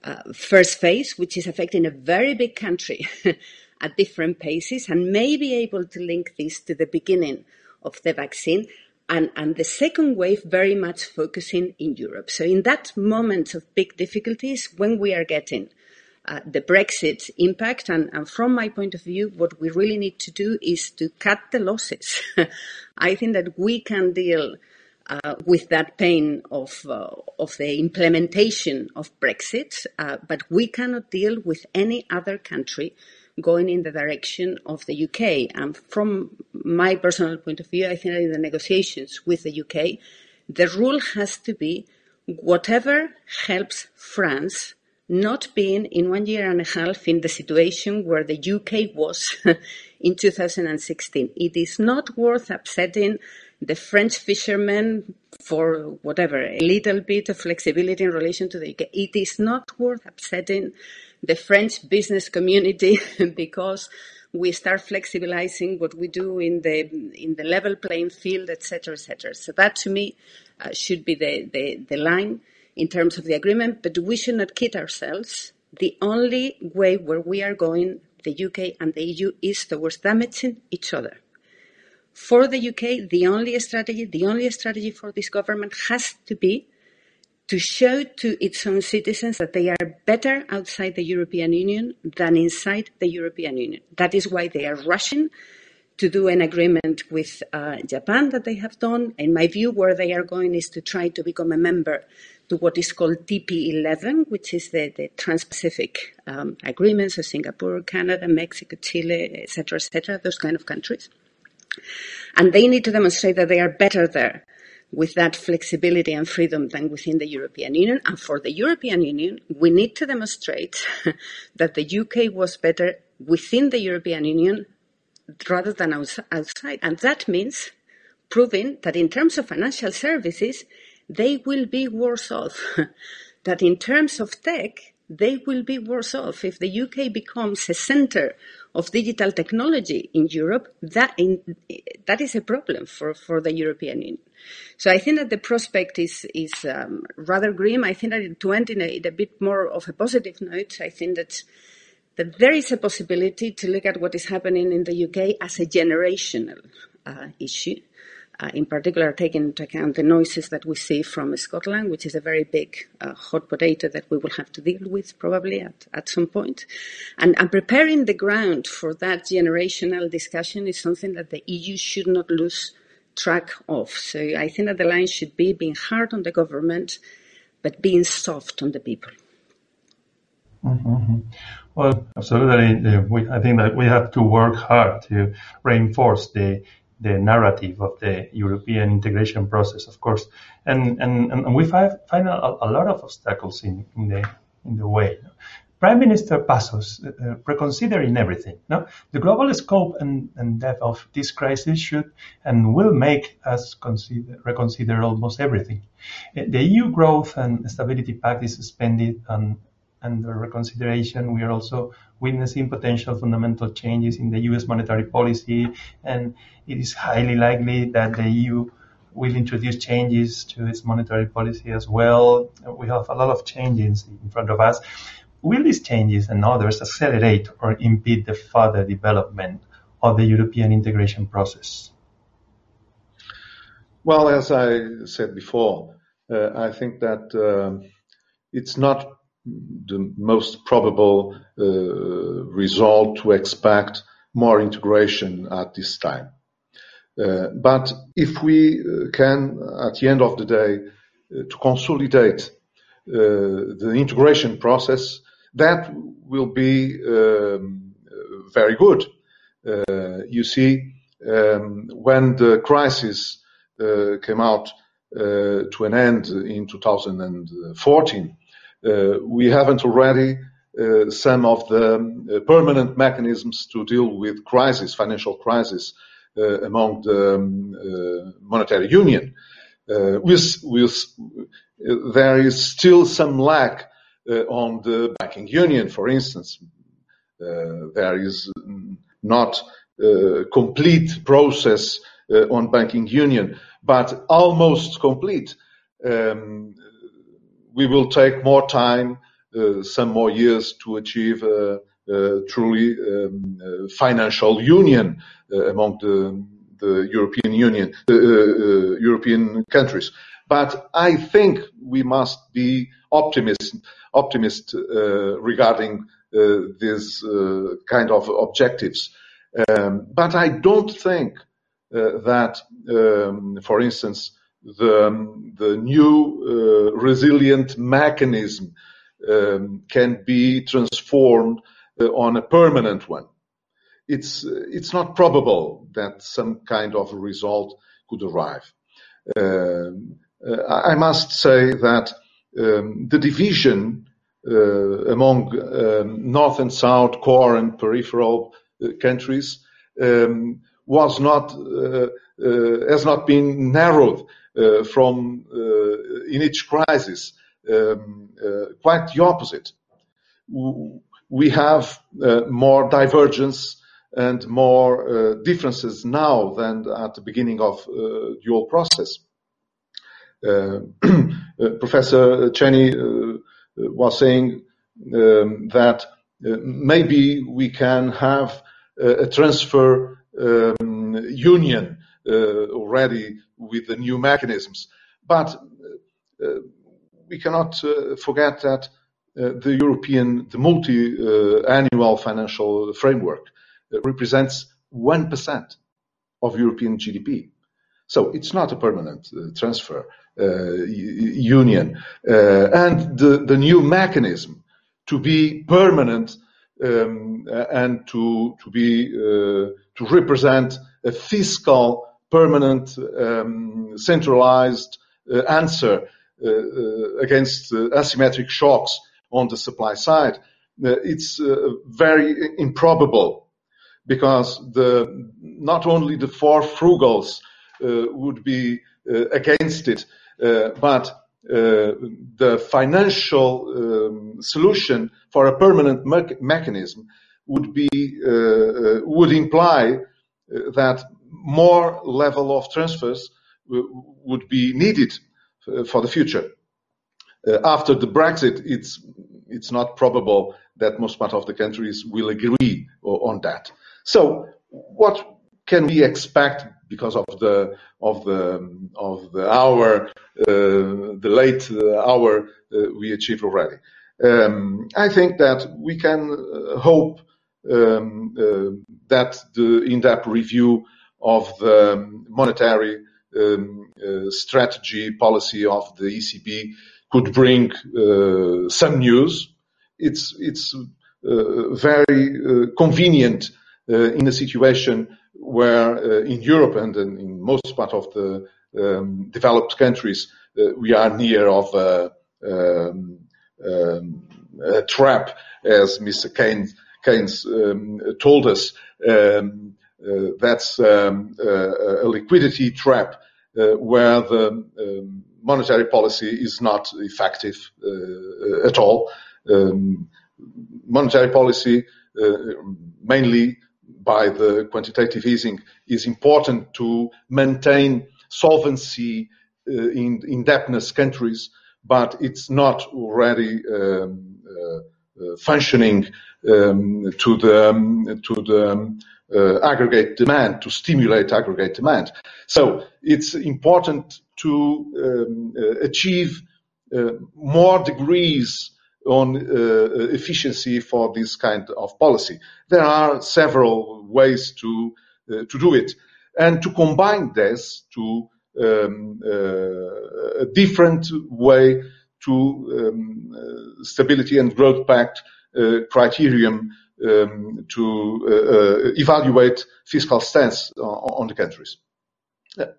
uh, first phase, which is affecting a very big country at different paces and may be able to link this to the beginning of the vaccine and, and the second wave very much focusing in Europe. So in that moment of big difficulties, when we are getting uh, the Brexit impact, and, and, from my point of view, what we really need to do is to cut the losses. I think that we can deal uh, with that pain of uh, of the implementation of Brexit, uh, but we cannot deal with any other country going in the direction of the UK. And from my personal point of view, I think that in the negotiations with the UK, the rule has to be whatever helps France not being in one year and a half in the situation where the UK was in 2016. It is not worth upsetting the French fishermen for whatever, a little bit of flexibility in relation to the UK. It is not worth upsetting the French business community because we start flexibilizing what we do in the in the level playing field, etc., etc. So that to me uh, should be the, the the line in terms of the agreement. But we should not kid ourselves. The only way where we are going, the UK and the EU, is towards damaging each other. For the UK, the only strategy, the only strategy for this government has to be to show to its own citizens that they are better outside the European Union than inside the European Union. That is why they are rushing to do an agreement with uh, Japan that they have done. In my view, where they are going is to try to become a member to what is called TP11, which is the, the Trans-Pacific um, agreements of Singapore, Canada, Mexico, Chile, etc., etc., those kind of countries. And they need to demonstrate that they are better there with that flexibility and freedom than within the European Union. And for the European Union, we need to demonstrate that the UK was better within the European Union rather than outside. And that means proving that in terms of financial services, they will be worse off. that in terms of tech, they will be worse off. If the UK becomes a center of digital technology in Europe, that, in, that is a problem for, for the European Union. So I think that the prospect is, is um, rather grim. I think that to end in a, in a bit more of a positive note, I think that that there is a possibility to look at what is happening in the UK as a generational uh, issue. Uh, in particular, taking into account the noises that we see from Scotland, which is a very big uh, hot potato that we will have to deal with probably at, at some point. And, and preparing the ground for that generational discussion is something that the EU should not lose track of. So I think that the line should be being hard on the government, but being soft on the people. Mm-hmm. Well, absolutely. We, I think that we have to work hard to reinforce the the narrative of the European integration process, of course, and and, and we find, find a, a lot of obstacles in, in the in the way. Prime Minister Passos, uh, uh, reconsidering everything. No? The global scope and, and depth of this crisis should and will make us consider, reconsider almost everything. Uh, the EU Growth and Stability Pact is suspended and under reconsideration. We are also witnessing potential fundamental changes in the US monetary policy, and it is highly likely that the EU will introduce changes to its monetary policy as well. We have a lot of changes in front of us. Will these changes and others accelerate or impede the further development of the European integration process? Well, as I said before, uh, I think that uh, it's not the most probable uh, result to expect more integration at this time. Uh, but if we uh, can, at the end of the day, uh, to consolidate uh, the integration process, that will be um, very good. Uh, you see, um, when the crisis uh, came out uh, to an end in 2014, we haven't already uh, some of the uh, permanent mechanisms to deal with crisis, financial crisis, uh, among the um, monetary union. With, with, there is still some lack uh, on the banking union, for instance. Uh, there is not a complete process uh, on banking union, but almost complete. Um, we will take more time, some more years to achieve a, truly um, financial union among the, the European Union, European countries. But I think we must be optimistic optimist uh, regarding uh, these uh, kind of objectives. Um, but I don't think that, um, for instance, the, um, the new resilient mechanism um, can be transformed on a permanent one. It's, it's not probable that some kind of result could arrive. Um, I must say that um, the division uh, among um, North and South, core and peripheral uh, countries um, was not uh, uh has not been narrowed uh, from uh, in each crisis. Um, quite the opposite. We have more divergence and more differences now than at the beginning of the whole process. Uh, uh, Professor Chaney uh, was saying um, that maybe we can have a transfer um, union already with the new mechanisms. But we cannot forget that the European, the multi-annual financial framework represents 1% of European GDP. So it's not a permanent uh, transfer uh, union. Uh, and the, the new mechanism to be permanent um, and to, to be uh, to represent a fiscal permanent um, centralized uh, answer uh, against asymmetric shocks on the supply side. it's very improbable because the, not only the four frugals uh, would be uh, against it, uh, Uh, but uh, the financial um, solution for a permanent me- mechanism would be uh, would imply that more level of transfers would be needed for the future. Uh, after the Brexit, it's it's not probable that most part of the countries will agree on that. So, what can we expect because of the of the of the hour, uh, the late uh, hour uh, we achieved already? Um, I think that we can uh, hope um, uh, that the in-depth review of the monetary um, uh, strategy policy of the ECB could bring some news. It's it's very convenient in a situation where uh, in Europe and in most part of the um, developed countries, uh, we are near of a, um, um, a trap, as Mr. Keynes, Keynes um, told us. Um, uh, that's um, a liquidity trap uh, where the monetary policy is not effective uh, at all. monetary policy uh, mainly by the quantitative easing is important to maintain solvency uh, in indebtedness countries, but it's not already um, uh, uh, functioning um, to the um, to the um, uh, aggregate demand to stimulate aggregate demand. So it's important to um, uh, achieve uh, more degrees on uh, efficiency for this kind of policy. There are several ways to uh, to do it, and to combine this to um, uh, a different way to um, uh, stability and growth pact uh, criterion um, to uh, evaluate fiscal stance on, on the countries.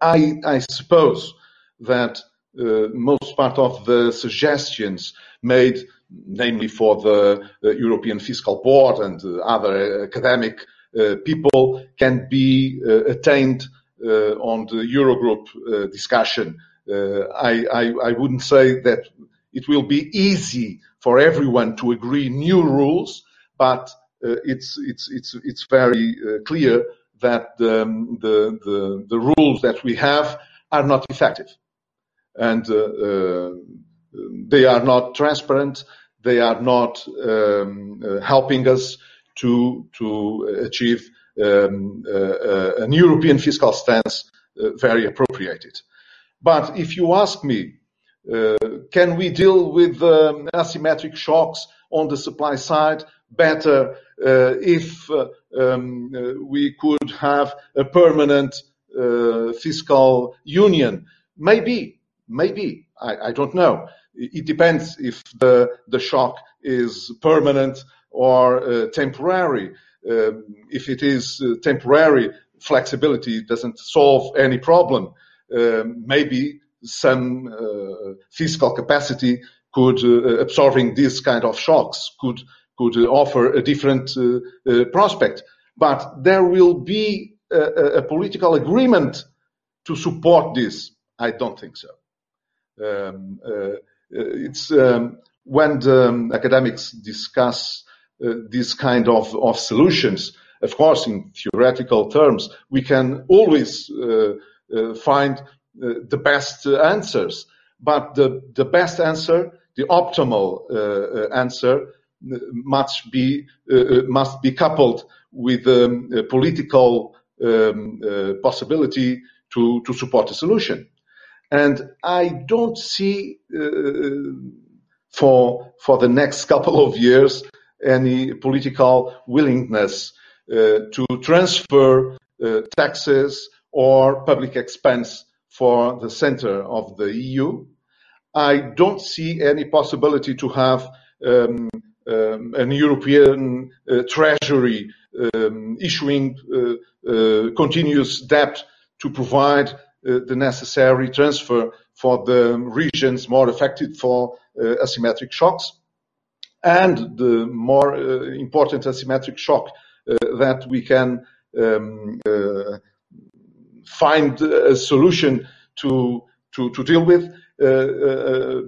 I, I suppose that most part of the suggestions made namely for the, European Fiscal Board and other academic uh, people, can be uh, attained uh, on the Eurogroup discussion. I, I, I wouldn't say that it will be easy for everyone to agree new rules, but uh, it's it's it's it's very uh, clear that um, the, the the rules that we have are not effective, and uh, they are not transparent. They are not um, uh, helping us to to achieve um, uh, an European fiscal stance uh, very appropriated. But if you ask me, uh, can we deal with um, asymmetric shocks on the supply side better uh, if uh, um, we could have a permanent fiscal union? Maybe, maybe. I, I don't know. It depends if the, the shock is permanent or uh, temporary. Um, if it is uh, temporary, flexibility doesn't solve any problem. Um, maybe some uh, fiscal capacity could uh, absorbing these kind of shocks could could offer a different prospect. But there will be a, a, political agreement to support this. I don't think so. Um, it's um, when the um, academics discuss uh, these kind of, of solutions. Of course, in theoretical terms, we can always uh, uh, find the best answers, but the, the best answer, the optimal answer, must be must be coupled with um, political um, possibility to to support a solution. And I don't see uh, for for the next couple of years any political willingness uh, to transfer taxes or public expense for the center of the EU. I don't see any possibility to have um, um, an European uh, treasury um, issuing uh, uh, continuous debt to provide uh, the necessary transfer for the regions more affected for uh, asymmetric shocks. And the more uh, important asymmetric shock that we can um, find a solution to, to, to deal with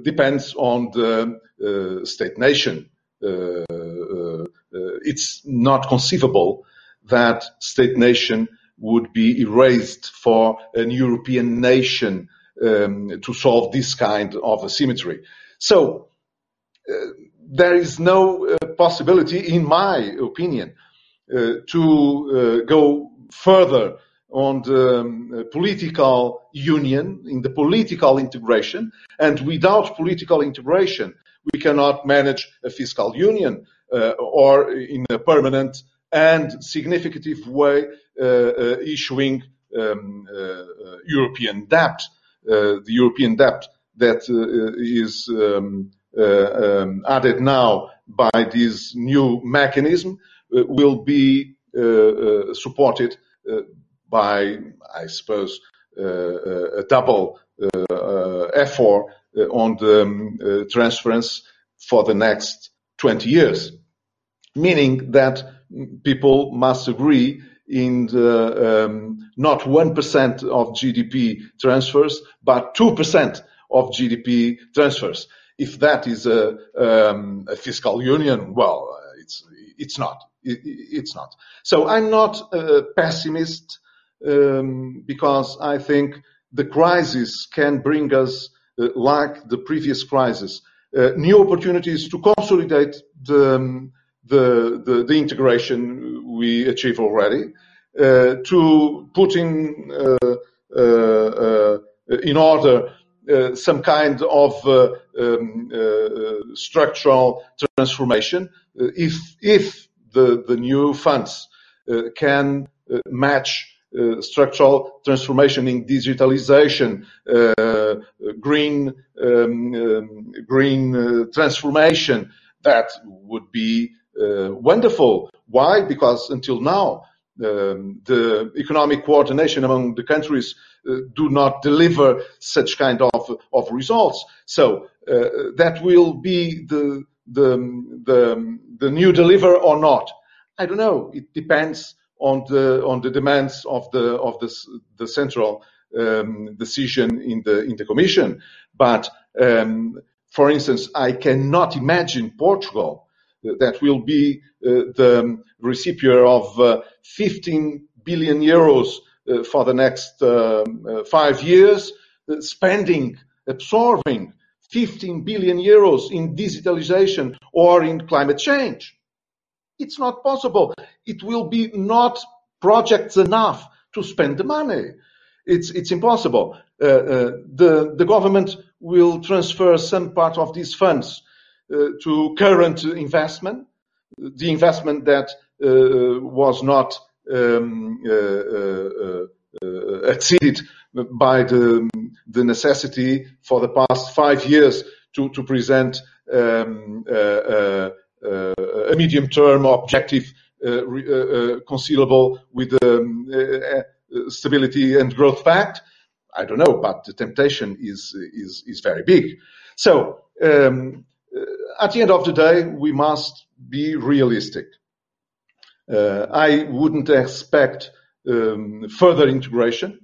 depends on the state nation uh, uh, it's not conceivable that state nation would be erased for an European nation um, to solve this kind of asymmetry. So uh, there is no uh, possibility, in my opinion, uh, to uh, go further on the um, political union, in the political integration, and without political integration, we cannot manage a fiscal union uh, or in a permanent and significant way uh, uh, issuing um, European debt. the European debt that is um, um, added now by this new mechanism will be supported by, I suppose, a double effort uh, on the um, uh, transference for the next 20 years, meaning that people must agree in the, um, not 1% of GDP transfers, but 2% of GDP transfers. If that is a, um, a fiscal union, well, it's, it's not. It, it's not. So I'm not a pessimist um, because I think the crisis can bring us uh, like the previous crisis, uh, new opportunities to consolidate the, um, the, the, the, integration we achieve already, uh, to put in, in order uh, some kind of uh, um, uh, structural transformation if if the the new funds can match uh, structural transformation in digitalization, uh, green um, um, green uh, transformation. That would be wonderful. Why? Because until now, um, the economic coordination among the countries uh, do not deliver such kind of, of results. So uh, that will be the, the, the, the new deliver or not. I don't know. It depends on the on the demands of the of the, the central um, decision in the in the Commission. But um, for instance, I cannot imagine Portugal uh, that will be uh, the recipient of uh, 15 billion euros uh, for the next um, five years, spending, absorbing 15 billion euros in digitalization or in climate change. It's not possible. It will be not projects enough to spend the money. It's, it's impossible. Uh, uh, the, the government will transfer some part of these funds to current investment, the investment that uh, was not um, uh, uh, exceeded by the, the necessity for the past five years to, to present um, uh, a medium-term objective uh, uh, concealable with the um, Stability and Growth Pact. I don't know, but the temptation is is is very big. So um, at the end of the day, we must be realistic. Uh, I wouldn't expect um, further integration,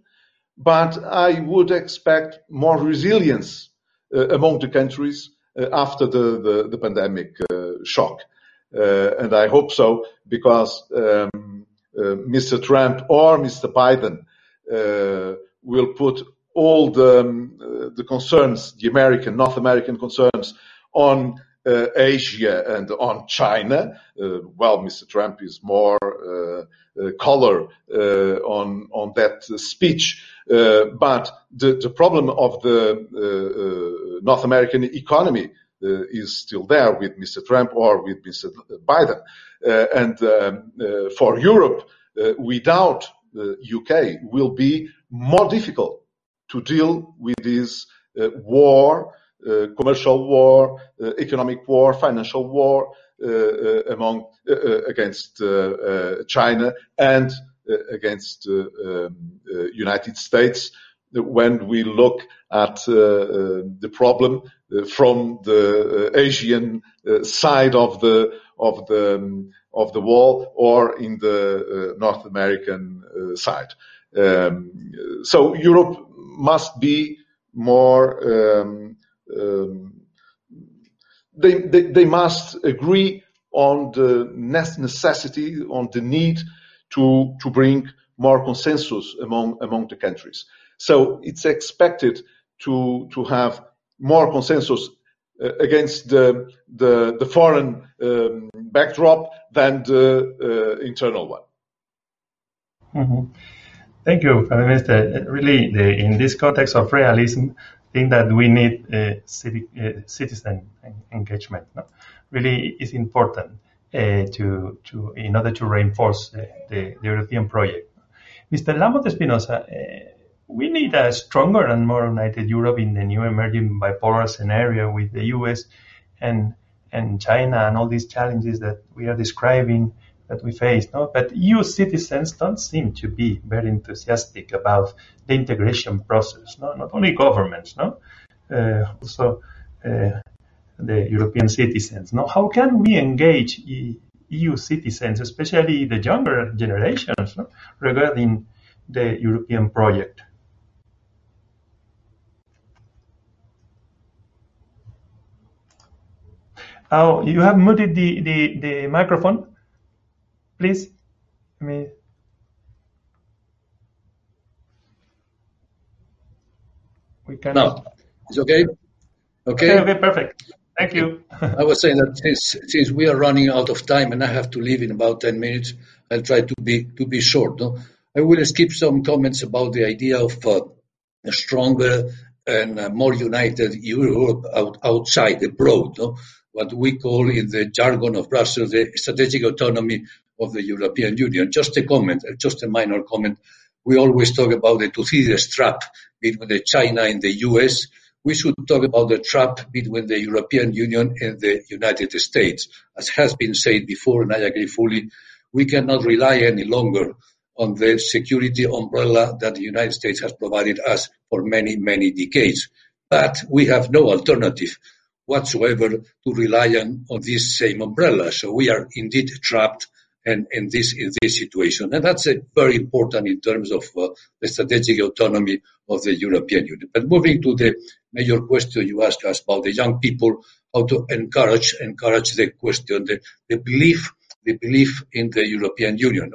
but I would expect more resilience uh, among the countries uh, after the, the, the pandemic uh, shock. Uh, and I hope so because um, Mr. Trump or Mr. Biden will put all the, um, the concerns, the American, North American concerns on uh, Asia and on China. Uh, well, Mr. Trump is more uh, color on on that speech, but the the problem of the North American economy is still there with Mr. Trump or with Mr. Biden, and um, for Europe, without the UK will be more difficult to deal with this uh, war, uh, commercial war, uh, economic war, financial war among against China and against um, United States when we look at uh, uh, the problem uh, from the Asian side of the of the um, of the wall or in the North American side. Um, so Europe must be more. Um, they, they, they must agree on the necessity, on the need to to bring more consensus among among the countries. So it's expected to, to have more consensus uh, against the, the, the foreign um, backdrop than the uh, internal one. Mm-hmm. Thank you, Prime Minister. Really, the, in this context of realism, think that we need uh, uh, citizen engagement. No? Really, is important uh, to, to in order to reinforce the, the European project. Mr. Lamo de Espinosa, uh, we need a stronger and more united Europe in the new emerging bipolar scenario with the US and and China and all these challenges that we are describing that we face. No? But EU citizens don't seem to be very enthusiastic about the integration process. No? Not only governments, no, uh, also uh, the European citizens. No, how can we engage EU citizens, especially the younger generations, no? regarding the European project? Oh, you have muted the, the, the microphone. Please. I mean, we can. No, it's okay. Okay. Okay, okay perfect. Thank you. I was saying that since, since we are running out of time and I have to leave in about 10 minutes, I'll try to be to be short. No? I will skip some comments about the idea of uh, a stronger and uh, more united Europe out, outside, abroad. No? what we call in the jargon of Brussels the strategic autonomy of the European Union. Just a comment, uh, just a minor comment. We always talk about the Thucydides trap between the China and the US. We should talk about the trap between the European Union and the United States. As has been said before, and I agree fully, we cannot rely any longer on the security umbrella that the United States has provided us for many, many decades. But we have no alternative whatsoever to rely on, on this same umbrella. So we are indeed trapped in, in this in this situation, and that's a very important in terms of uh, the strategic autonomy of the European Union. But moving to the major question you asked us about the young people, how to encourage encourage the question, the, the belief the belief in the European Union.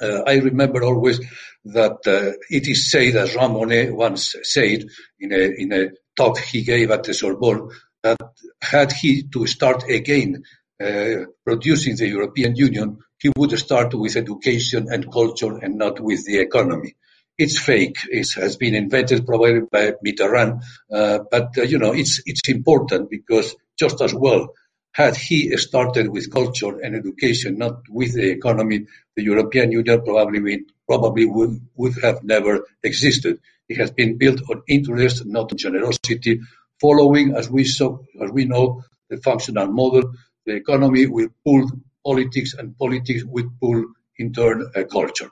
Uh, I remember always that uh, it is said, as Jean Monnet once said in a, in a talk he gave at the Sorbonne, that had he to start again uh, producing the European Union, he would start with education and culture and not with the economy. It's fake. It has been invented probably by Mitterrand, uh, but uh, you know it's it's important because just as well had he started with culture and education, not with the economy, the European Union probably would, probably would, would have never existed. It has been built on interest, not on generosity, following, as we saw, as we know, the functional model, the economy will pull politics and politics would pull in turn uh, culture.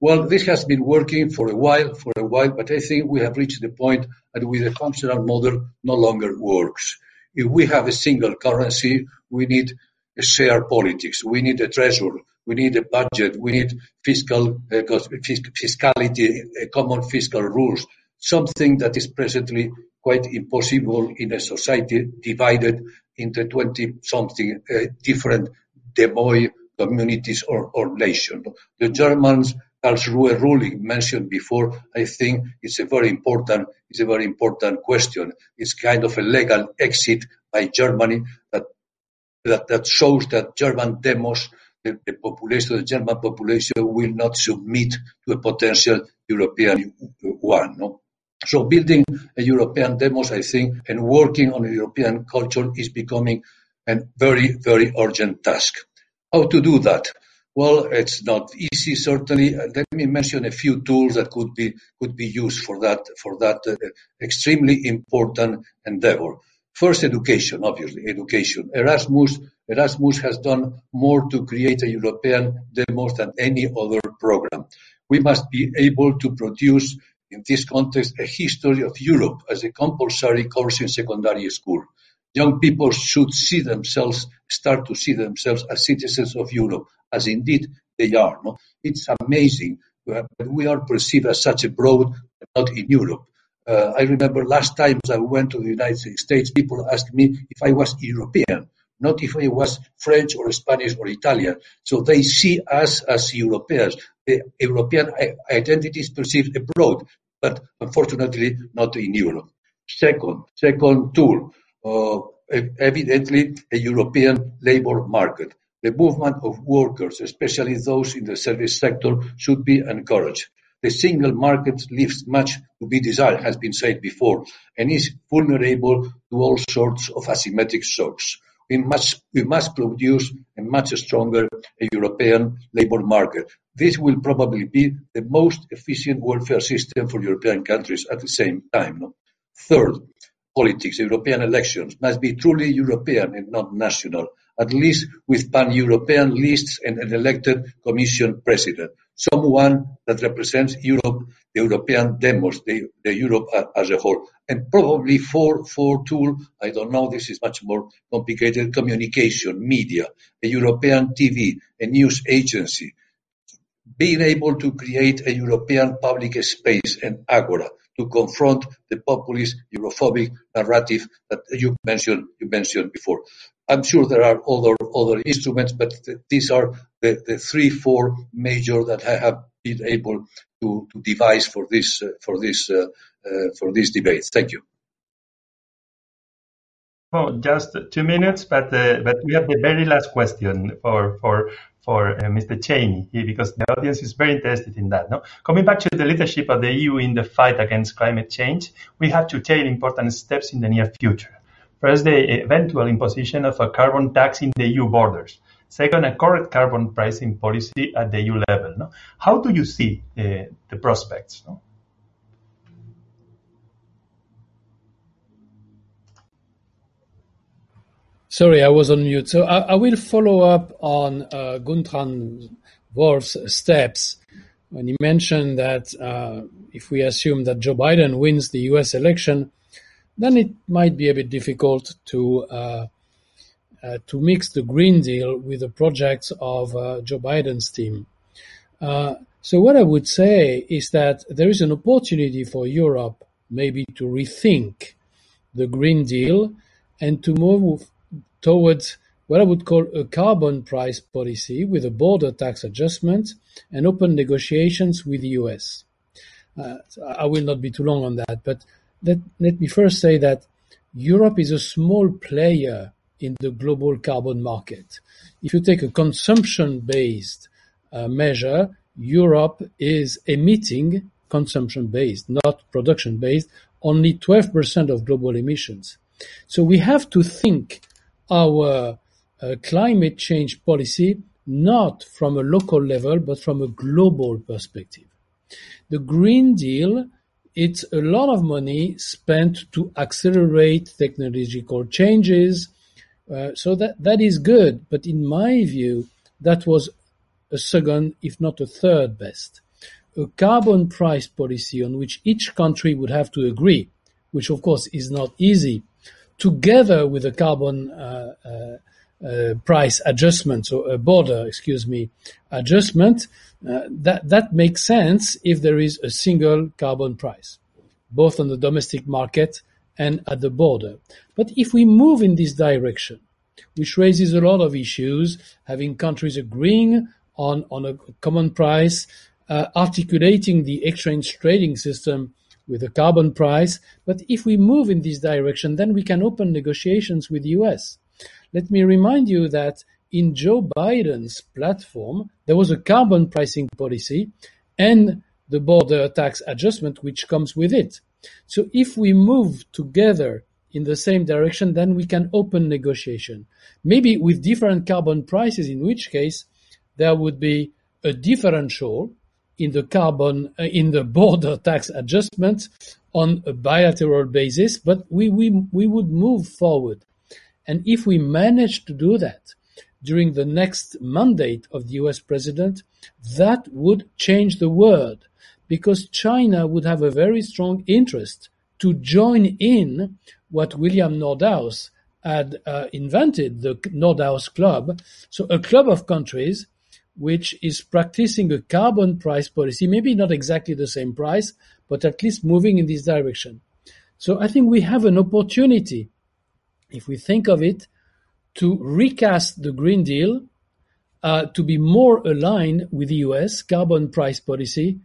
Well, this has been working for a while, for a while, but I think we have reached the point that with the functional model no longer works. If we have a single currency, we need a share politics. We need a treasury. We need a budget. We need fiscal uh, fiscality, uh, common fiscal rules. Something that is presently quite impossible in a society divided into 20 something uh, different demo communities or, or nations. The Germans Karlsruhe ruling mentioned before, I think it's a very important, it's a very important question. It's kind of a legal exit by Germany that that, that shows that German demos, the, the population, the German population will not submit to a potential European one. No? So building a European demos, I think, and working on a European culture is becoming a very, very urgent task. How to do that? Well, it's not easy, certainly. Let me mention a few tools that could be could be used for that for that uh, extremely important endeavor. First, education, obviously, education. Erasmus Erasmus has done more to create a European demos than any other program. We must be able to produce, in this context, a history of Europe as a compulsory course in secondary school. Young people should see themselves, start to see themselves as citizens of Europe, as indeed they are. No? It's amazing that we are perceived as such abroad, but not in Europe. Uh, I remember last time I went to the United States, people asked me if I was European, not if I was French or Spanish or Italian. So they see us as Europeans. The European identity is perceived abroad, but unfortunately not in Europe. Second, second tool, uh, evidently a European labor market. The movement of workers, especially those in the service sector, should be encouraged. The single market leaves much to be desired, has been said before, and is vulnerable to all sorts of asymmetric shocks. We must, we must produce a much stronger European labour market. This will probably be the most efficient welfare system for European countries at the same time. Third, politics, European elections must be truly European and not national at least with pan-European lists and an elected Commission president, someone that represents Europe, the European demos, the, the Europe as a whole. And probably for, for tool, I don't know, this is much more complicated, communication, media, a European TV, a news agency, being able to create a European public space and agora to confront the populist Europhobic narrative that you mentioned, you mentioned before. I'm sure there are other other instruments, but th- these are the, the three, four major that I have been able to, to devise for this uh, for this uh, uh, for this debate. Thank you. Oh, just two minutes, but uh, but we have the very last question for for for uh, Mr. Chaney, because the audience is very interested in that. No? Coming back to the leadership of the EU in the fight against climate change, we have to take important steps in the near future. First, the eventual imposition of a carbon tax in the EU borders. Second, a correct carbon pricing policy at the EU level. No? How do you see uh, the prospects? No? Sorry, I was on mute. So I, I will follow up on uh, Guntram Wolff's steps when he mentioned that uh, if we assume that Joe Biden wins the US election, then it might be a bit difficult to uh, uh, to mix the Green Deal with the projects of uh, Joe Biden's team. Uh, so what I would say is that there is an opportunity for Europe maybe to rethink the Green Deal and to move towards what I would call a carbon price policy with a border tax adjustment and open negotiations with the US. Uh, I will not be too long on that, but let, me first say that Europe is a small player in the global carbon market. If you take a consumption-based uh, measure, Europe is emitting consumption-based, not production-based, only 12% of global emissions. So we have to think our uh, climate change policy not from a local level, but from a global perspective. The Green Deal it's a lot of money spent to accelerate technological changes. Uh, so that, that is good. But in my view, that was a second, if not a third best. A carbon price policy on which each country would have to agree, which of course is not easy, together with a carbon uh, uh, uh, price adjustment, so a border, excuse me, adjustment, uh, that that makes sense if there is a single carbon price, both on the domestic market and at the border. But if we move in this direction, which raises a lot of issues, having countries agreeing on, on a common price, uh, articulating the exchange trading system with a carbon price. But if we move in this direction, then we can open negotiations with the US. Let me remind you that in Joe Biden's platform, there was a carbon pricing policy and the border tax adjustment which comes with it. So if we move together in the same direction, then we can open negotiation. Maybe with different carbon prices, in which case there would be a differential in the carbon uh, in the border tax adjustment on a bilateral basis, but we, we, we would move forward. And if we manage to do that during the next mandate of the US president, that would change the world because China would have a very strong interest to join in what William Nordhaus had uh, invented, the Nordhaus Club. So a club of countries which is practicing a carbon price policy, maybe not exactly the same price, but at least moving in this direction. So I think we have an opportunity, if we think of it, to recast the Green Deal uh, to be more aligned with the US carbon price policy.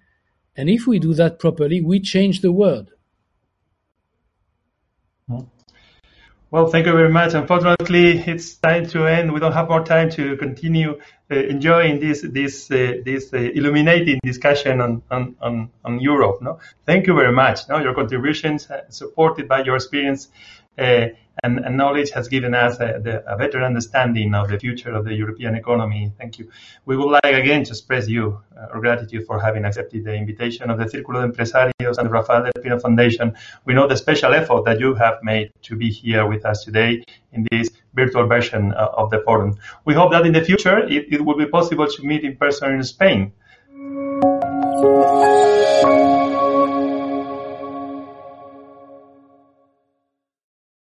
And if we do that properly, we change the world. Well, thank you very much. Unfortunately, it's time to end. We don't have more time to continue uh, enjoying this this uh, this uh, illuminating discussion on, on, on, on, Europe. No, thank you very much. No, your contributions, uh, supported by your experience, and, and, knowledge has given us a, the, a, better understanding of the future of the European economy. Thank you. We would like again to express you uh, our gratitude for having accepted the invitation of the Círculo de Empresarios and the Rafael del Pino Foundation. We know the special effort that you have made to be here with us today in this virtual version uh, of the forum. We hope that in the future it, it will be possible to meet in person in Spain.